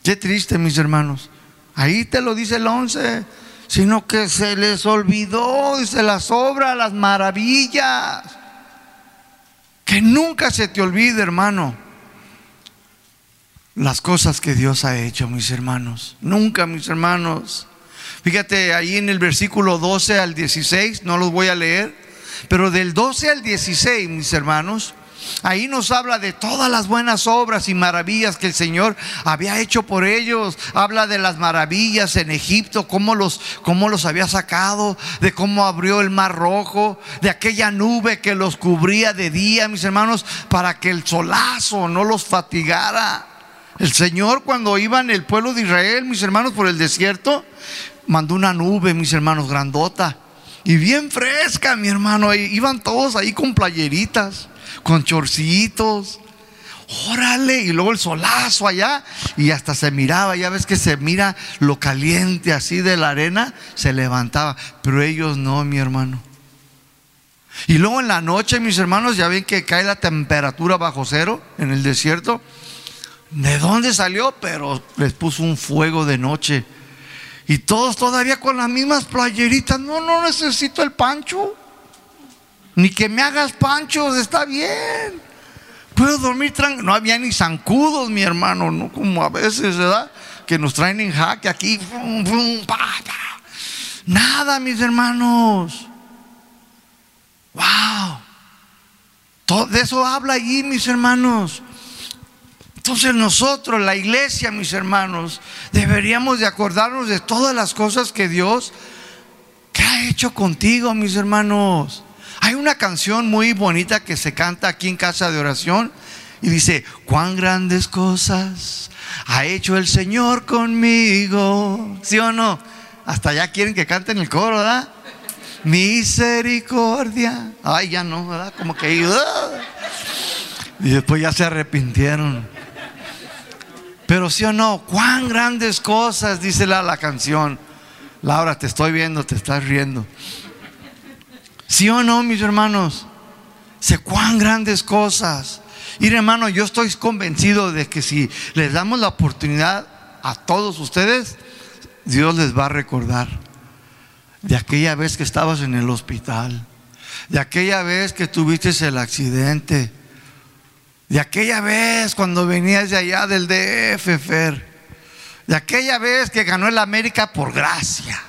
Qué triste, mis hermanos. Ahí te lo dice el 11, sino que se les olvidó, dice las obras, las maravillas. Que nunca se te olvide, hermano, las cosas que Dios ha hecho, mis hermanos. Nunca, mis hermanos. Fíjate ahí en el versículo 12 al 16, no los voy a leer. Pero del 12 al 16, mis hermanos, Ahí nos habla de todas las buenas obras y maravillas que el Señor había hecho por ellos. Habla de las maravillas en Egipto, cómo los, cómo los había sacado, de cómo abrió el mar rojo, de aquella nube que los cubría de día, mis hermanos, para que el solazo no los fatigara. El Señor cuando iba en el pueblo de Israel, mis hermanos, por el desierto, mandó una nube, mis hermanos, grandota y bien fresca, mi hermano. Iban todos ahí con playeritas, con chorcitos. órale, y luego el solazo allá, y hasta se miraba, ya ves que se mira lo caliente así de la arena, se levantaba, pero ellos no, mi hermano. Y luego en la noche, mis hermanos, ya ven que cae la temperatura bajo cero en el desierto. ¿De dónde salió? Pero les puso un fuego de noche. Y todos todavía con las mismas playeritas. No, no necesito el pancho. Ni que me hagas panchos, está bien. Puedo dormir tranquilo. No había ni zancudos, mi hermano, no como a veces, ¿verdad? Que nos traen en jaque aquí. Nada, mis hermanos. Wow. De eso habla allí, mis hermanos. Entonces nosotros, la iglesia, mis hermanos, deberíamos de acordarnos de todas las cosas que Dios ha hecho contigo, mis hermanos. Hay una canción muy bonita que se canta aquí en casa de oración y dice, cuán grandes cosas ha hecho el Señor conmigo. ¿Sí o no? Hasta ya quieren que canten el coro, ¿verdad? Misericordia. Ay, ya no, ¿verdad? Como que... Y después ya se arrepintieron. Pero sí o no, cuán grandes cosas, dice la, la canción. Laura, te estoy viendo, te estás riendo. ¿Sí o no, mis hermanos? Sé cuán grandes cosas. Y hermano, yo estoy convencido de que si les damos la oportunidad a todos ustedes, Dios les va a recordar de aquella vez que estabas en el hospital, de aquella vez que tuviste el accidente, de aquella vez cuando venías de allá del DF, Fer, de aquella vez que ganó el América por gracia.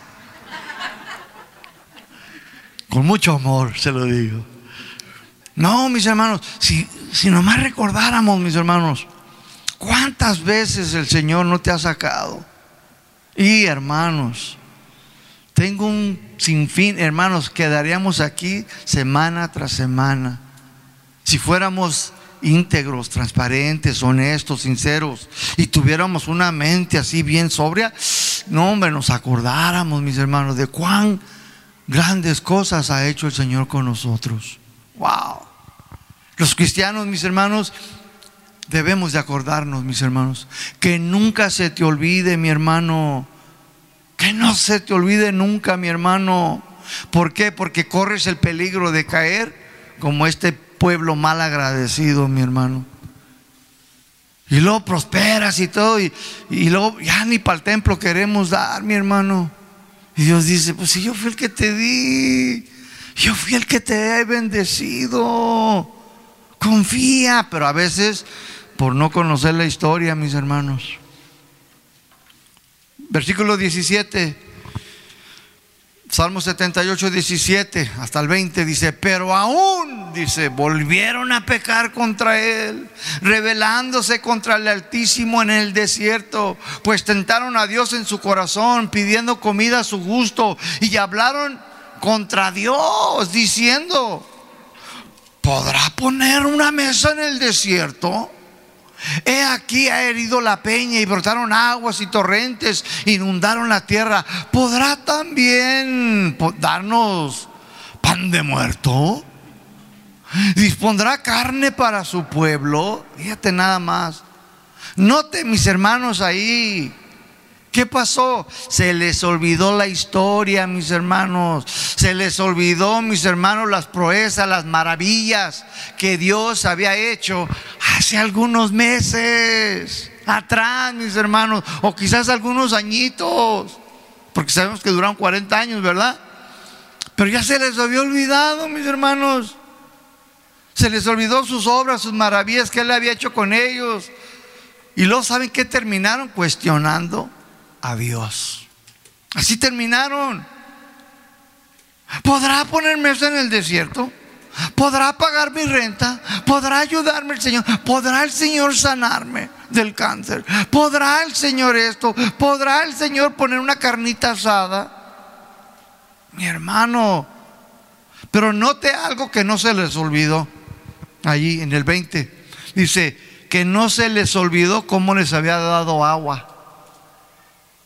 Con mucho amor se lo digo. No, mis hermanos, si, si nomás recordáramos, mis hermanos, cuántas veces el Señor no te ha sacado. Y hermanos, tengo un sinfín, hermanos, quedaríamos aquí semana tras semana. Si fuéramos íntegros, transparentes, honestos, sinceros, y tuviéramos una mente así bien sobria, no, hombre, nos acordáramos, mis hermanos, de cuán Grandes cosas ha hecho el Señor con nosotros. Wow. Los cristianos, mis hermanos, debemos de acordarnos, mis hermanos, que nunca se te olvide, mi hermano, que no se te olvide nunca, mi hermano. ¿Por qué? Porque corres el peligro de caer como este pueblo mal agradecido, mi hermano. Y luego prosperas y todo, y, y luego ya ni para el templo queremos dar, mi hermano. Y Dios dice, pues si yo fui el que te di, yo fui el que te he bendecido. Confía, pero a veces por no conocer la historia, mis hermanos. Versículo 17. Salmo 78, 17 hasta el 20 dice, pero aún, dice, volvieron a pecar contra él, rebelándose contra el Altísimo en el desierto, pues tentaron a Dios en su corazón, pidiendo comida a su gusto, y hablaron contra Dios, diciendo, ¿podrá poner una mesa en el desierto? He aquí ha herido la peña y brotaron aguas y torrentes, inundaron la tierra. ¿Podrá también darnos pan de muerto? ¿Dispondrá carne para su pueblo? Fíjate nada más. Note mis hermanos ahí ¿Qué pasó? Se les olvidó la historia, mis hermanos. Se les olvidó, mis hermanos, las proezas, las maravillas que Dios había hecho hace algunos meses atrás, mis hermanos, o quizás algunos añitos, porque sabemos que duraron 40 años, ¿verdad? Pero ya se les había olvidado, mis hermanos. Se les olvidó sus obras, sus maravillas que Él había hecho con ellos. Y luego, ¿saben qué terminaron? Cuestionando a Dios. Así terminaron. ¿Podrá ponerme en el desierto? ¿Podrá pagar mi renta? ¿Podrá ayudarme el Señor? ¿Podrá el Señor sanarme del cáncer? ¿Podrá el Señor esto? ¿Podrá el Señor poner una carnita asada? Mi hermano, pero note algo que no se les olvidó allí en el 20. Dice que no se les olvidó cómo les había dado agua.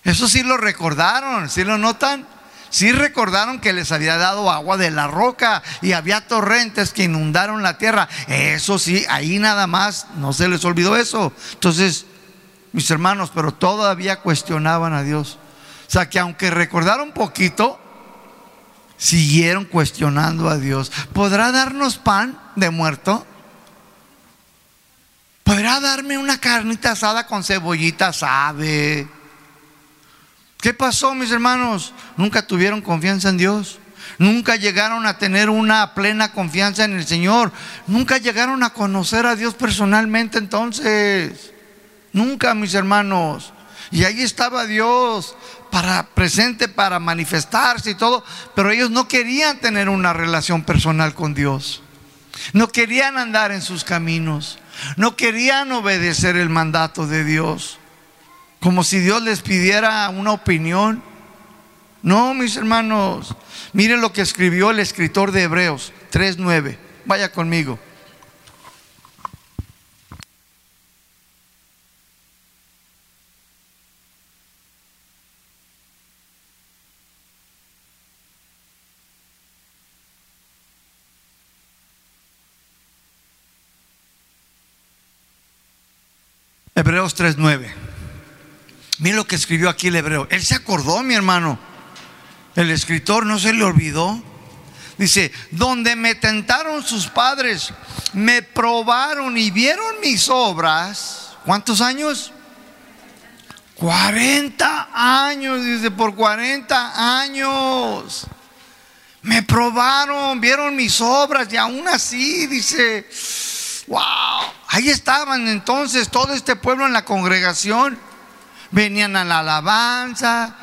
Eso sí lo recordaron, ¿sí lo notan? Sí recordaron que les había dado agua de la roca y había torrentes que inundaron la tierra. Eso sí, ahí nada más no se les olvidó eso. Entonces, mis hermanos, pero todavía cuestionaban a Dios. O sea que aunque recordaron poquito, siguieron cuestionando a Dios. ¿Podrá darnos pan de muerto? ¿Podrá darme una carnita asada con cebollita? Sabe. ¿Qué pasó, mis hermanos? Nunca tuvieron confianza en Dios. Nunca llegaron a tener una plena confianza en el Señor. Nunca llegaron a conocer a Dios personalmente entonces. Nunca, mis hermanos. Y ahí estaba Dios para presente para manifestarse y todo, pero ellos no querían tener una relación personal con Dios. No querían andar en sus caminos. No querían obedecer el mandato de Dios. Como si Dios les pidiera una opinión. No, mis hermanos. Miren lo que escribió el escritor de Hebreos 3.9. Vaya conmigo. Hebreos 3.9. Miren lo que escribió aquí el hebreo. Él se acordó, mi hermano. El escritor no se le olvidó. Dice, donde me tentaron sus padres, me probaron y vieron mis obras. ¿Cuántos años? 40 años, dice, por 40 años. Me probaron, vieron mis obras y aún así, dice, wow, ahí estaban entonces todo este pueblo en la congregación. Venían a la alabanza,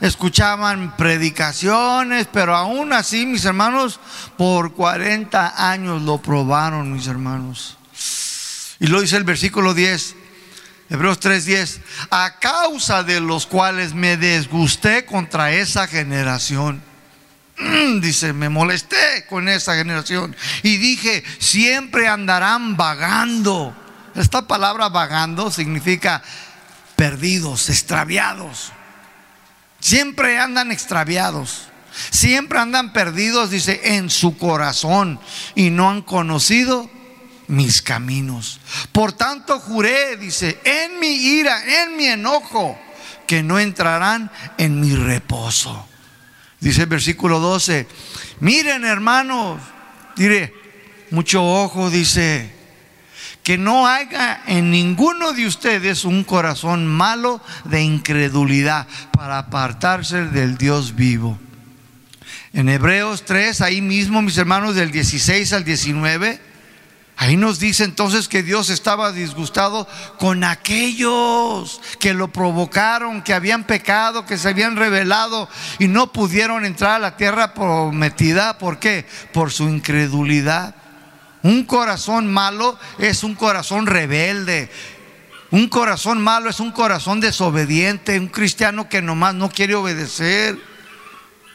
escuchaban predicaciones, pero aún así, mis hermanos, por 40 años lo probaron, mis hermanos. Y lo dice el versículo 10, Hebreos 3:10, a causa de los cuales me desgusté contra esa generación [CLEARS THROAT] dice, me molesté con esa generación y dije, siempre andarán vagando. Esta palabra vagando significa perdidos, extraviados. Siempre andan extraviados. Siempre andan perdidos, dice, en su corazón y no han conocido mis caminos. Por tanto juré, dice, en mi ira, en mi enojo, que no entrarán en mi reposo. Dice el versículo 12, miren hermanos, diré, mucho ojo, dice, que no haya en ninguno de ustedes un corazón malo de incredulidad para apartarse del Dios vivo. En Hebreos 3, ahí mismo, mis hermanos, del 16 al 19, Ahí nos dice entonces que Dios estaba disgustado con aquellos que lo provocaron, que habían pecado, que se habían rebelado y no pudieron entrar a la tierra prometida. ¿Por qué? Por su incredulidad. Un corazón malo es un corazón rebelde. Un corazón malo es un corazón desobediente, un cristiano que nomás no quiere obedecer.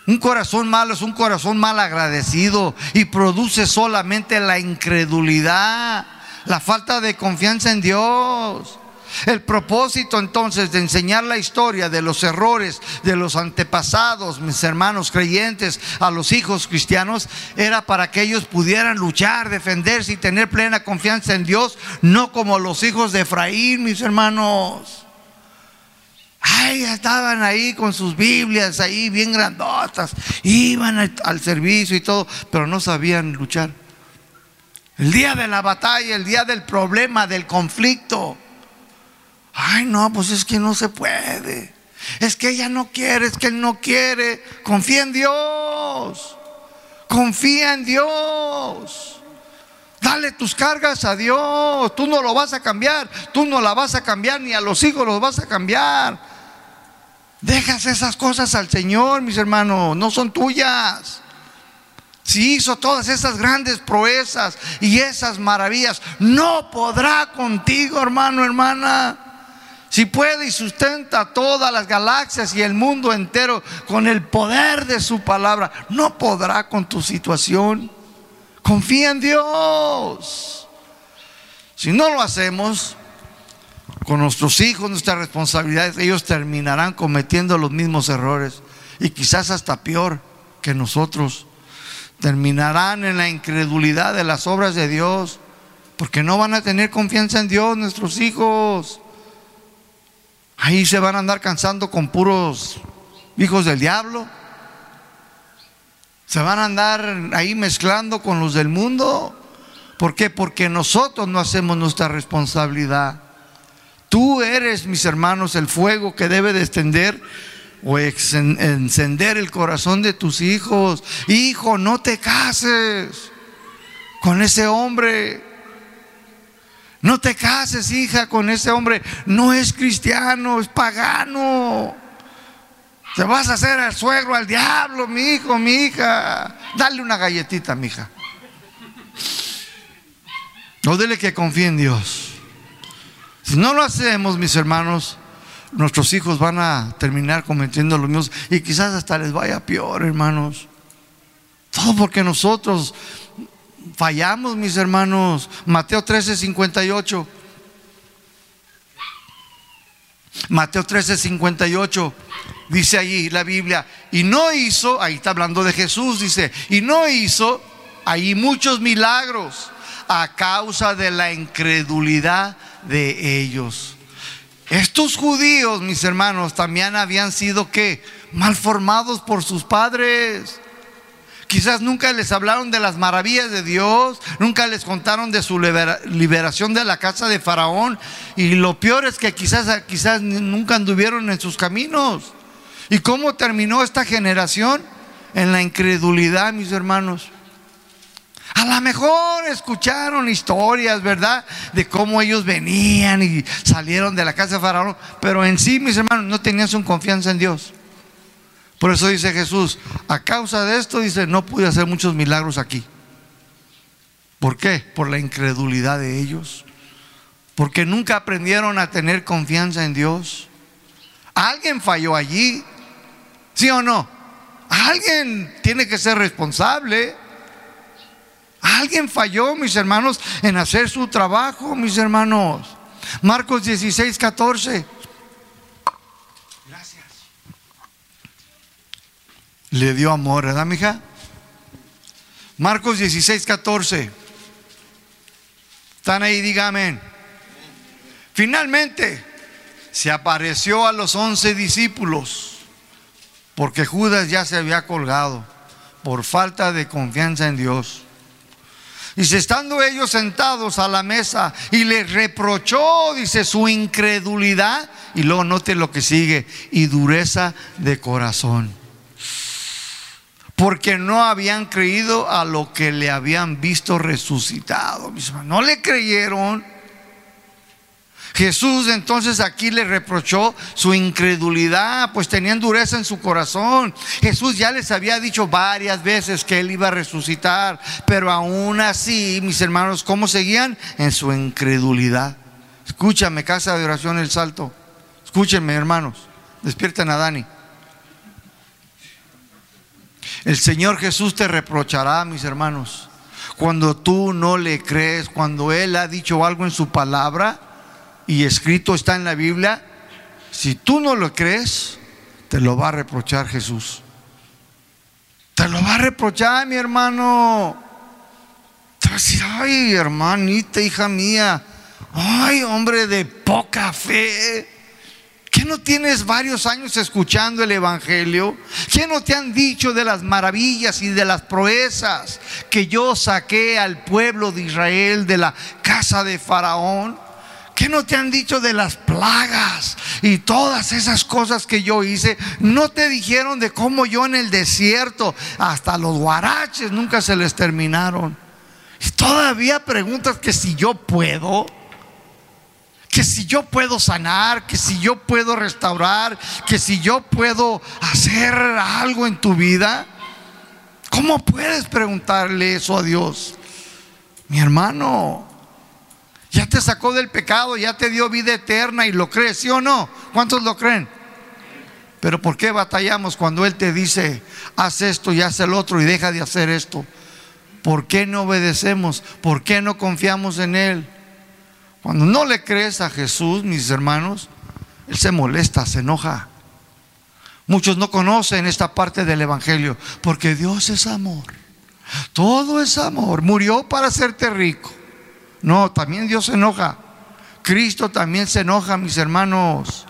Un corazón malo es un corazón mal agradecido y produce solamente la incredulidad, la falta de confianza en Dios. El propósito entonces de enseñar la historia de los errores de los antepasados, mis hermanos creyentes, a los hijos cristianos, era para que ellos pudieran luchar, defenderse y tener plena confianza en Dios, no como los hijos de Efraín, mis hermanos. Ay, estaban ahí con sus Biblias, ahí bien grandotas, iban al servicio y todo, pero no sabían luchar. El día de la batalla, el día del problema, del conflicto. Ay, no, pues es que no se puede. Es que ella no quiere, es que él no quiere. Confía en Dios. Confía en Dios. Dale tus cargas a Dios. Tú no lo vas a cambiar. Tú no la vas a cambiar, ni a los hijos los vas a cambiar. Dejas esas cosas al Señor, mis hermanos, no son tuyas. Si hizo todas esas grandes proezas y esas maravillas, no podrá contigo, hermano, hermana. Si puede y sustenta todas las galaxias y el mundo entero con el poder de su palabra, no podrá con tu situación. Confía en Dios. Si no lo hacemos, con nuestros hijos, nuestras responsabilidades, ellos terminarán cometiendo los mismos errores. y quizás hasta peor que nosotros. Terminarán en la incredulidad de las obras de Dios, porque no van a tener confianza en Dios nuestros hijos. Ahí se van a andar cansando con puros hijos del diablo. Se van a andar ahí mezclando con los del mundo. ¿Por qué? Porque nosotros no hacemos nuestra responsabilidad. Tú eres, mis hermanos, el fuego que debe de o encender el corazón de tus hijos. Hijo, no te cases con ese hombre. No te cases, hija, con ese hombre. No es cristiano, es pagano. Te vas a hacer al suegro, al diablo, mi hijo, mi hija. Dale una galletita, mi hija. No dile que confíe en Dios. Si no lo hacemos, mis hermanos, nuestros hijos van a terminar cometiendo los mismos y quizás hasta les vaya peor, hermanos. Todo porque nosotros fallamos, mis hermanos. Mateo 13, 58. Mateo 13, 58. Dice allí la Biblia, y no hizo, ahí está hablando de Jesús, dice, y no hizo ahí muchos milagros a causa de la incredulidad de ellos. Estos judíos, mis hermanos, también habían sido que malformados por sus padres. Quizás nunca les hablaron de las maravillas de Dios, nunca les contaron de su liberación de la casa de Faraón. Y lo peor es que quizás, quizás nunca anduvieron en sus caminos. ¿Y cómo terminó esta generación? En la incredulidad, mis hermanos. A lo mejor escucharon historias, ¿verdad? De cómo ellos venían y salieron de la casa de Faraón, pero en sí, mis hermanos, no tenían su confianza en Dios. Por eso dice Jesús, a causa de esto, dice, no pude hacer muchos milagros aquí. ¿Por qué? Por la incredulidad de ellos. Porque nunca aprendieron a tener confianza en Dios. Alguien falló allí, ¿sí o no? Alguien tiene que ser responsable. Alguien falló, mis hermanos, en hacer su trabajo, mis hermanos. Marcos 16, 14. Le dio amor, ¿verdad, mija? Marcos 16, 14. Están ahí, dígame. Finalmente, se apareció a los once discípulos, porque Judas ya se había colgado por falta de confianza en Dios. Si estando ellos sentados a la mesa y les reprochó, dice, su incredulidad. Y luego note lo que sigue, y dureza de corazón. Porque no habían creído a lo que le habían visto resucitado. No le creyeron. Jesús entonces aquí le reprochó su incredulidad, pues tenían dureza en su corazón. Jesús ya les había dicho varias veces que él iba a resucitar, pero aún así, mis hermanos, ¿cómo seguían? En su incredulidad. Escúchame, casa de oración El Salto. Escúchenme, hermanos. Despierten a Dani. El Señor Jesús te reprochará, mis hermanos, cuando tú no le crees, cuando Él ha dicho algo en su palabra y escrito está en la Biblia, si tú no lo crees, te lo va a reprochar Jesús. Te lo va a reprochar, mi hermano. Te va a decir, ay, hermanita, hija mía, ay, hombre de poca fe. ¿Qué no tienes varios años escuchando el Evangelio? ¿Qué no te han dicho de las maravillas y de las proezas que yo saqué al pueblo de Israel de la casa de Faraón? ¿Qué no te han dicho de las plagas y todas esas cosas que yo hice? No te dijeron de cómo yo en el desierto, hasta los guaraches nunca se les terminaron. Y todavía preguntas que si yo puedo, que si yo puedo sanar, que si yo puedo restaurar, que si yo puedo hacer algo en tu vida. ¿Cómo puedes preguntarle eso a Dios? Mi hermano, ya te sacó del pecado, ya te dio vida eterna y lo crees, ¿sí o no? ¿Cuántos lo creen? Pero ¿por qué batallamos cuando Él te dice, haz esto y haz el otro y deja de hacer esto? ¿Por qué no obedecemos? ¿Por qué no confiamos en Él? Cuando no le crees a Jesús, mis hermanos, Él se molesta, se enoja. Muchos no conocen esta parte del Evangelio porque Dios es amor. Todo es amor. Murió para hacerte rico. No, también Dios se enoja. Cristo también se enoja, mis hermanos.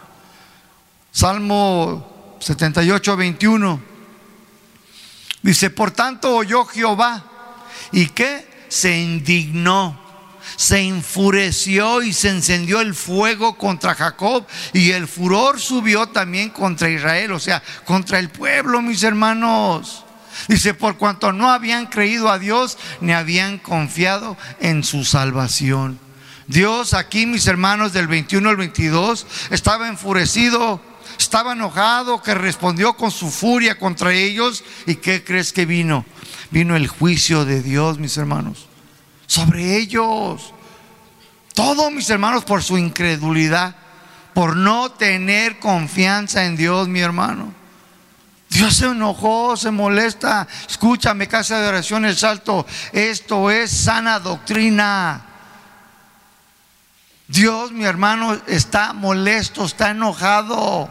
Salmo 78, 21. Dice, por tanto oyó Jehová. ¿Y qué? Se indignó se enfureció y se encendió el fuego contra Jacob y el furor subió también contra Israel, o sea, contra el pueblo, mis hermanos. Dice, por cuanto no habían creído a Dios ni habían confiado en su salvación. Dios aquí, mis hermanos, del 21 al 22, estaba enfurecido, estaba enojado, que respondió con su furia contra ellos. ¿Y qué crees que vino? Vino el juicio de Dios, mis hermanos sobre ellos. Todo, mis hermanos, por su incredulidad, por no tener confianza en Dios, mi hermano. Dios se enojó, se molesta. Escúchame, casa de oración, el salto. Esto es sana doctrina. Dios, mi hermano, está molesto, está enojado.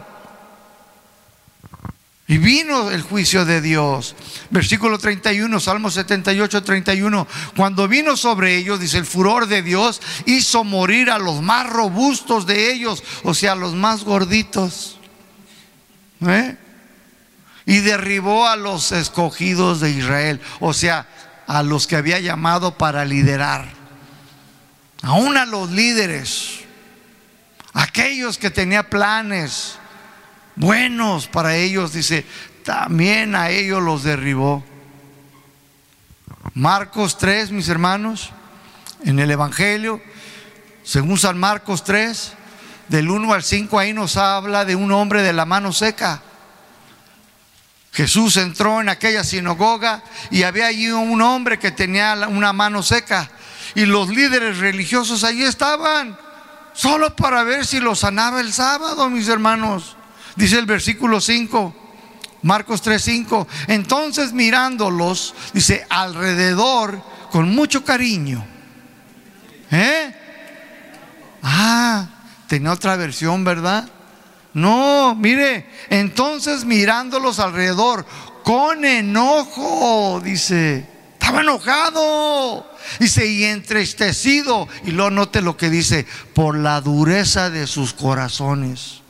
Y vino el juicio de Dios. Versículo 31, Salmo 78, 31. Cuando vino sobre ellos, dice, el furor de Dios hizo morir a los más robustos de ellos, o sea, los más gorditos. ¿Eh? Y derribó a los escogidos de Israel, o sea, a los que había llamado para liderar. Aún a los líderes, aquellos que tenían planes buenos para ellos, dice, también a ellos los derribó. Marcos 3, mis hermanos, en el Evangelio, según San Marcos 3, del 1 al 5, ahí nos habla de un hombre de la mano seca. Jesús entró en aquella sinagoga y había allí un hombre que tenía una mano seca. Y los líderes religiosos allí estaban, solo para ver si lo sanaba el sábado, mis hermanos. Dice el versículo 5, Marcos 3:5. Entonces mirándolos, dice, alrededor, con mucho cariño. ¿Eh? Ah, tenía otra versión, ¿verdad? No, mire, entonces mirándolos alrededor, con enojo, dice, estaba enojado. Dice, y entristecido. Y luego note lo que dice, por la dureza de sus corazones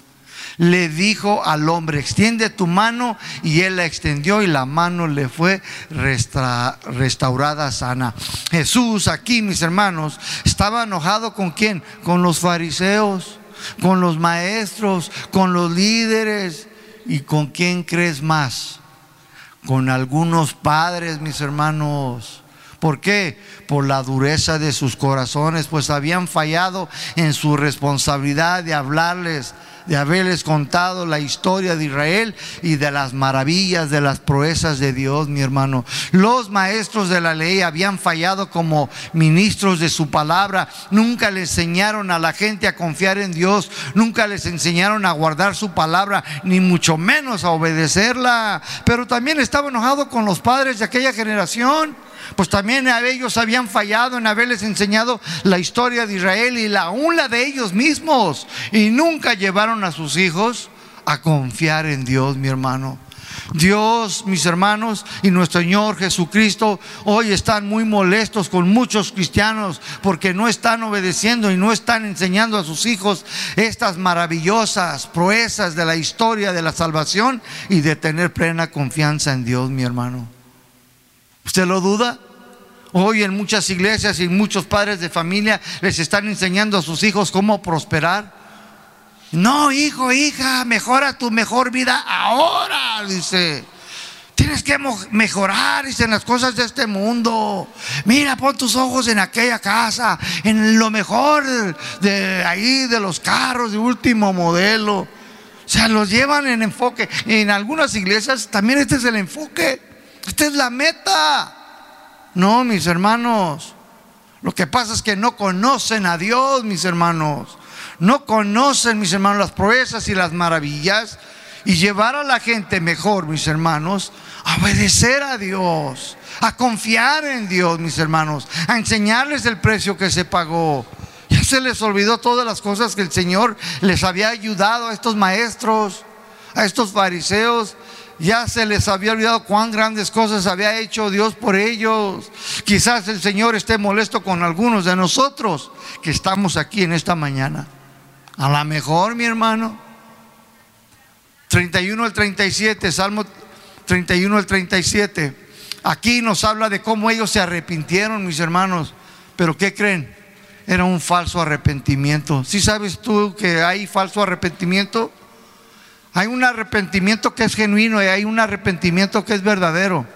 le dijo al hombre, extiende tu mano, y él la extendió y la mano le fue restaurada sana. Jesús aquí, mis hermanos, estaba enojado con quién? Con los fariseos, con los maestros, con los líderes. ¿Y con quién crees más? Con algunos padres, mis hermanos. ¿Por qué? Por la dureza de sus corazones, pues habían fallado en su responsabilidad de hablarles de haberles contado la historia de Israel y de las maravillas, de las proezas de Dios, mi hermano. Los maestros de la ley habían fallado como ministros de su palabra, nunca le enseñaron a la gente a confiar en Dios, nunca les enseñaron a guardar su palabra, ni mucho menos a obedecerla. Pero también estaba enojado con los padres de aquella generación pues también ellos habían fallado en haberles enseñado la historia de Israel y la de ellos mismos. Y nunca llevaron a sus hijos a confiar en Dios, mi hermano. Dios, mis hermanos, y nuestro Señor Jesucristo hoy están muy molestos con muchos cristianos porque no están obedeciendo y no están enseñando a sus hijos estas maravillosas proezas de la historia de la salvación y de tener plena confianza en Dios, mi hermano. ¿Usted lo duda? Hoy en muchas iglesias y muchos padres de familia les están enseñando a sus hijos cómo prosperar. No, hijo, hija, mejora tu mejor vida ahora, dice. Tienes que mejorar, en las cosas de este mundo. Mira, pon tus ojos en aquella casa, en lo mejor de ahí, de los carros de último modelo. O sea, los llevan en enfoque. En algunas iglesias también este es el enfoque. Esta es la meta. No, mis hermanos. Lo que pasa es que no conocen a Dios, mis hermanos. No conocen, mis hermanos, las proezas y las maravillas. Y llevar a la gente mejor, mis hermanos, a obedecer a Dios, a confiar en Dios, mis hermanos, a enseñarles el precio que se pagó. Ya se les olvidó todas las cosas que el Señor les había ayudado a estos maestros A estos fariseos ya se les había olvidado cuán grandes cosas había hecho Dios por ellos. Quizás el Señor esté molesto con algunos de nosotros que estamos aquí en esta mañana. A lo mejor, mi hermano. 31 al 37, Salmo 31 al 37. Aquí nos habla de cómo ellos se arrepintieron, mis hermanos. Pero ¿qué creen? Era un falso arrepentimiento. ¿Sí sabes tú que hay falso arrepentimiento? Hay un arrepentimiento que es genuino y hay un arrepentimiento que es verdadero.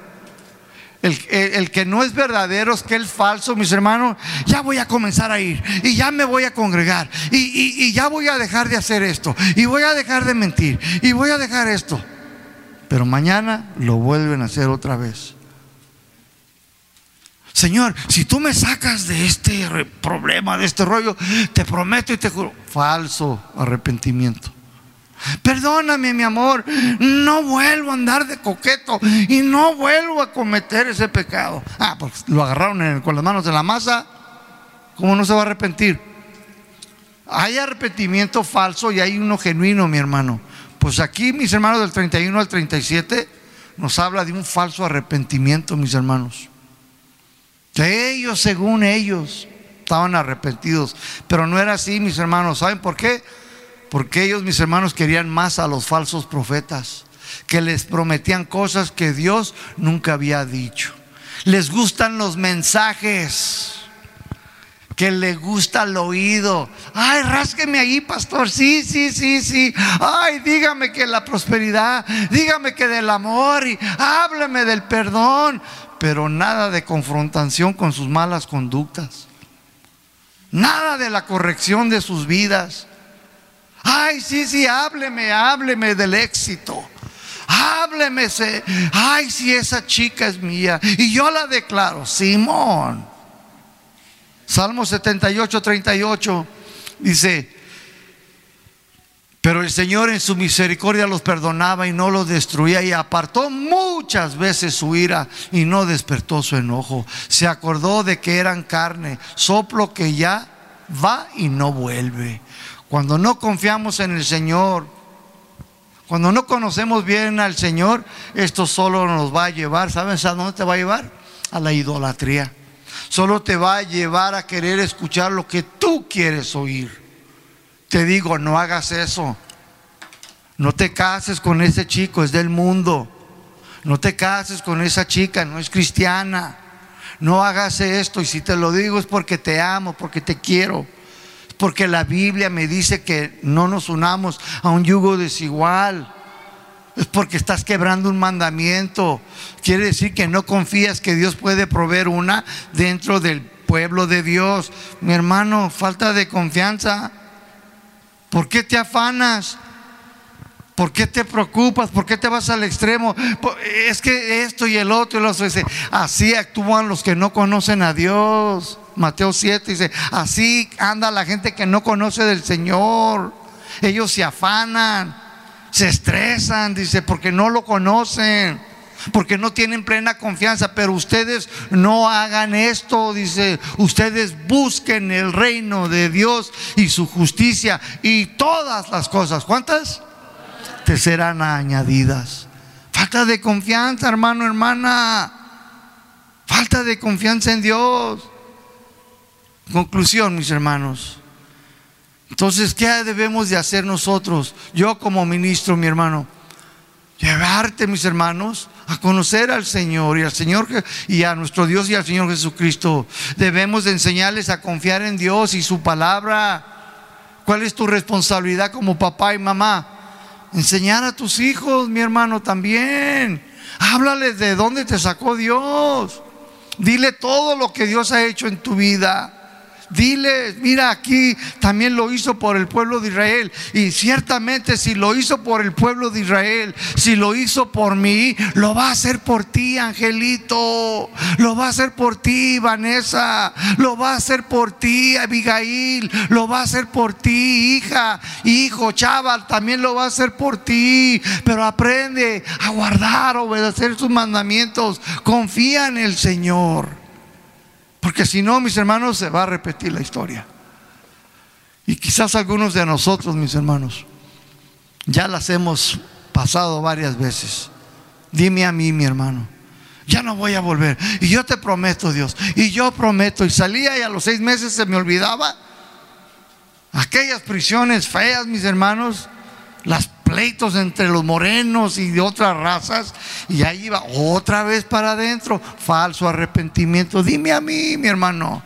El, que no es verdadero es que el falso, mis hermanos, ya voy a comenzar a ir y ya me voy a congregar y, y ya voy a dejar de hacer esto y voy a dejar de mentir y voy a dejar esto. Pero mañana lo vuelven a hacer otra vez. Señor, si tú me sacas de este problema, de este rollo, te prometo y te juro, falso arrepentimiento. Perdóname, mi amor, no vuelvo a andar de coqueto y no vuelvo a cometer ese pecado. Ah, pues lo agarraron con las manos en la masa, ¿cómo no se va a arrepentir? Hay arrepentimiento falso y hay uno genuino, mi hermano. Pues aquí, mis hermanos, del 31 al 37, nos habla de un falso arrepentimiento, mis hermanos. Que ellos, según ellos, estaban arrepentidos. Pero no era así, mis hermanos. ¿Saben por qué? Porque ellos, mis hermanos, querían más a los falsos profetas, que les prometían cosas que Dios nunca había dicho. Les gustan los mensajes, que le gusta el oído. Ay, rásqueme ahí, pastor. Sí, sí, sí, sí. Ay, dígame que la prosperidad, dígame que del amor y hábleme del perdón, pero nada de confrontación con sus malas conductas. Nada de la corrección de sus vidas. Ay, sí, sí, hábleme, hábleme del éxito. Hábleme, ay, si esa chica es mía. Y yo la declaro, Simón. Salmo 78, 38 dice, pero el Señor en su misericordia los perdonaba y no los destruía y apartó muchas veces su ira y no despertó su enojo. Se acordó de que eran carne, soplo que ya va y no vuelve. Cuando no confiamos en el Señor, cuando no conocemos bien al Señor, esto solo nos va a llevar, ¿sabes a dónde te va a llevar? A la idolatría. Solo te va a llevar a querer escuchar lo que tú quieres oír. Te digo, no hagas eso. No te cases con ese chico, es del mundo. No te cases con esa chica, no es cristiana. No hagas esto y si te lo digo es porque te amo, porque te quiero porque la Biblia me dice que no nos unamos a un yugo desigual. Es porque estás quebrando un mandamiento. Quiere decir que no confías que Dios puede proveer una dentro del pueblo de Dios. Mi hermano, falta de confianza. ¿Por qué te afanas? ¿Por qué te preocupas? ¿Por qué te vas al extremo? Es que esto y el otro y los así actúan los que no conocen a Dios. Mateo 7 dice, así anda la gente que no conoce del Señor. Ellos se afanan, se estresan, dice, porque no lo conocen, porque no tienen plena confianza. Pero ustedes no hagan esto, dice, ustedes busquen el reino de Dios y su justicia y todas las cosas. ¿Cuántas? Te serán añadidas. Falta de confianza, hermano, hermana. Falta de confianza en Dios. Conclusión, mis hermanos. Entonces, ¿qué debemos de hacer nosotros? Yo como ministro, mi hermano, llevarte, mis hermanos, a conocer al Señor y al Señor y a nuestro Dios y al Señor Jesucristo. Debemos de enseñarles a confiar en Dios y su palabra. ¿Cuál es tu responsabilidad como papá y mamá? Enseñar a tus hijos, mi hermano, también. Háblales de dónde te sacó Dios. Dile todo lo que Dios ha hecho en tu vida. Dile, mira aquí también lo hizo por el pueblo de Israel. Y ciertamente si lo hizo por el pueblo de Israel, si lo hizo por mí, lo va a hacer por ti, Angelito. Lo va a hacer por ti, Vanessa. Lo va a hacer por ti, Abigail. Lo va a hacer por ti, hija, hijo, chaval. También lo va a hacer por ti. Pero aprende a guardar, obedecer sus mandamientos. Confía en el Señor. Porque si no, mis hermanos, se va a repetir la historia. Y quizás algunos de nosotros, mis hermanos, ya las hemos pasado varias veces. Dime a mí, mi hermano, ya no voy a volver. Y yo te prometo, Dios, y yo prometo. Y salía y a los seis meses se me olvidaba. Aquellas prisiones feas, mis hermanos, las pleitos entre los morenos y de otras razas, y ahí iba otra vez para adentro, falso arrepentimiento. Dime a mí, mi hermano.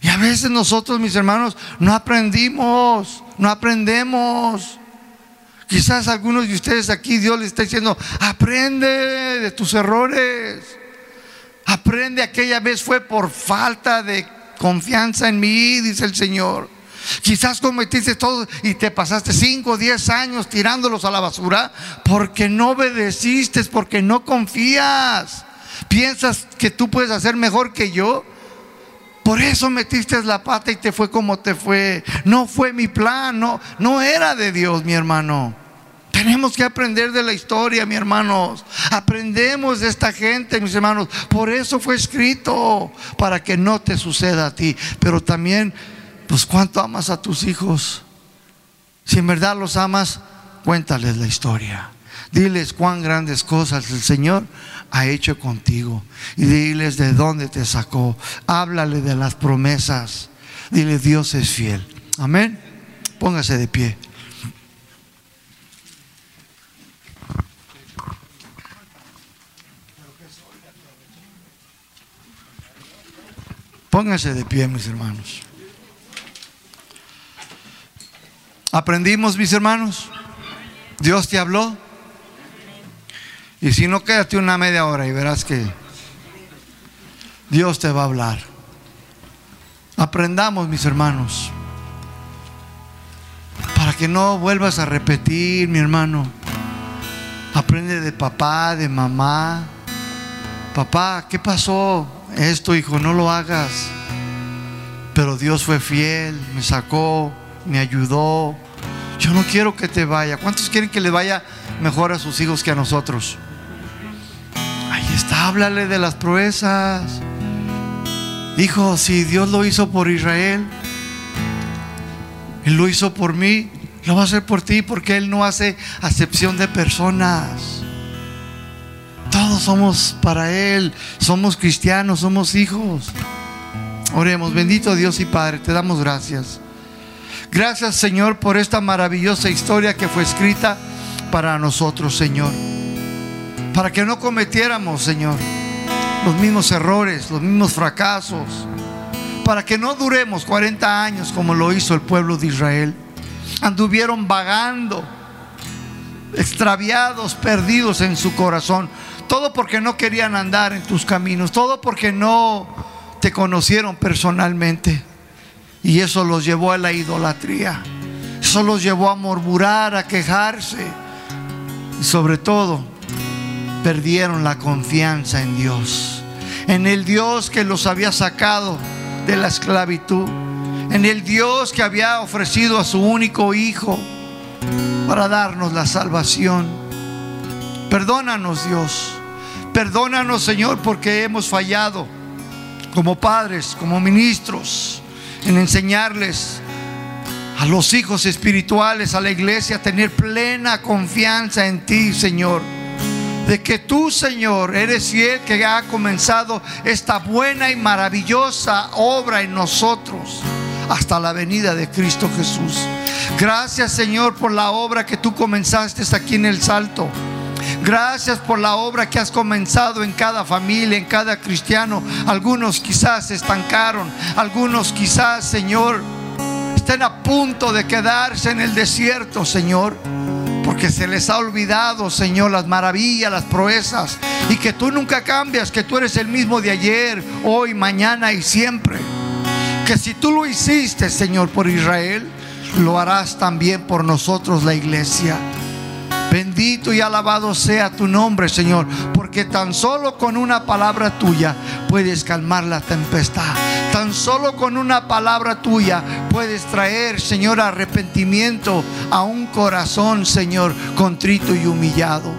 Y a veces nosotros, mis hermanos, no aprendimos, no aprendemos. Quizás algunos de ustedes aquí Dios les está diciendo, aprende de tus errores. Aprende aquella vez fue por falta de confianza en mí, dice el Señor. Quizás cometiste todo y te pasaste 5 o 10 años tirándolos a la basura porque no obedeciste, porque no confías. Piensas que tú puedes hacer mejor que yo. Por eso metiste la pata y te fue como te fue. No fue mi plan, no, no era de Dios, mi hermano. Tenemos que aprender de la historia, mi hermanos. Aprendemos de esta gente, mis hermanos. Por eso fue escrito, para que no te suceda a ti. Pero también, pues cuánto amas a tus hijos. Si en verdad los amas, cuéntales la historia. Diles cuán grandes cosas el Señor ha hecho contigo. Y diles de dónde te sacó. Háblale de las promesas. Dile, Dios es fiel. Amén. Póngase de pie. Póngase de pie, mis hermanos. ¿Aprendimos, mis hermanos? ¿Dios te habló? Y si no, quédate una media hora y verás que Dios te va a hablar. Aprendamos, mis hermanos, para que no vuelvas a repetir, mi hermano. Aprende de papá, de mamá. Papá, ¿qué pasó? Esto, hijo, no lo hagas. Pero Dios fue fiel, me sacó, me ayudó. Yo no quiero que te vaya. ¿Cuántos quieren que le vaya mejor a sus hijos que a nosotros? está, háblale de las proezas. Hijo, si Dios lo hizo por Israel, Él lo hizo por mí, lo va a hacer por ti porque Él no hace acepción de personas. Todos somos para Él, somos cristianos, somos hijos. Oremos, bendito Dios y Padre, te damos gracias. Gracias Señor por esta maravillosa historia que fue escrita para nosotros, Señor para que no cometiéramos, Señor, los mismos errores, los mismos fracasos, para que no duremos 40 años como lo hizo el pueblo de Israel. Anduvieron vagando, extraviados, perdidos en su corazón, todo porque no querían andar en tus caminos, todo porque no te conocieron personalmente. Y eso los llevó a la idolatría, eso los llevó a murmurar, a quejarse. Y sobre todo perdieron la confianza en Dios, en el Dios que los había sacado de la esclavitud, en el Dios que había ofrecido a su único Hijo para darnos la salvación. Perdónanos Dios, perdónanos Señor porque hemos fallado como padres, como ministros, en enseñarles a los hijos espirituales, a la iglesia, a tener plena confianza en ti, Señor de que tú, Señor, eres fiel que ha comenzado esta buena y maravillosa obra en nosotros hasta la venida de Cristo Jesús. Gracias, Señor, por la obra que tú comenzaste aquí en el Salto. Gracias por la obra que has comenzado en cada familia, en cada cristiano. Algunos quizás se estancaron, algunos quizás, Señor, estén a punto de quedarse en el desierto, Señor porque se les ha olvidado, Señor, las maravillas, las proezas, y que tú nunca cambias, que tú eres el mismo de ayer, hoy, mañana y siempre. Que si tú lo hiciste, Señor, por Israel, lo harás también por nosotros, la iglesia. Bendito y alabado sea tu nombre, Señor, porque tan solo con una palabra tuya puedes calmar la tempestad. Tan solo con una palabra tuya puedes traer, Señor, arrepentimiento a un corazón, Señor, contrito y humillado.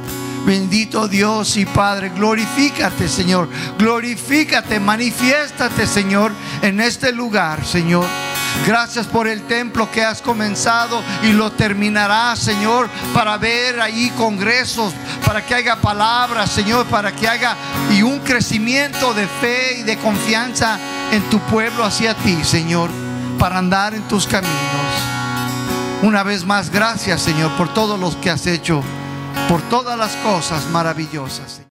Bendito Dios y Padre, glorifícate, Señor. Glorifícate, manifiéstate, Señor, en este lugar, Señor. Gracias por el templo que has comenzado y lo terminarás, Señor, para ver ahí congresos, para que haya palabras, Señor, para que haga y un crecimiento de fe y de confianza en tu pueblo hacia ti, Señor, para andar en tus caminos. Una vez más, gracias, Señor, por todo lo que has hecho, por todas las cosas maravillosas.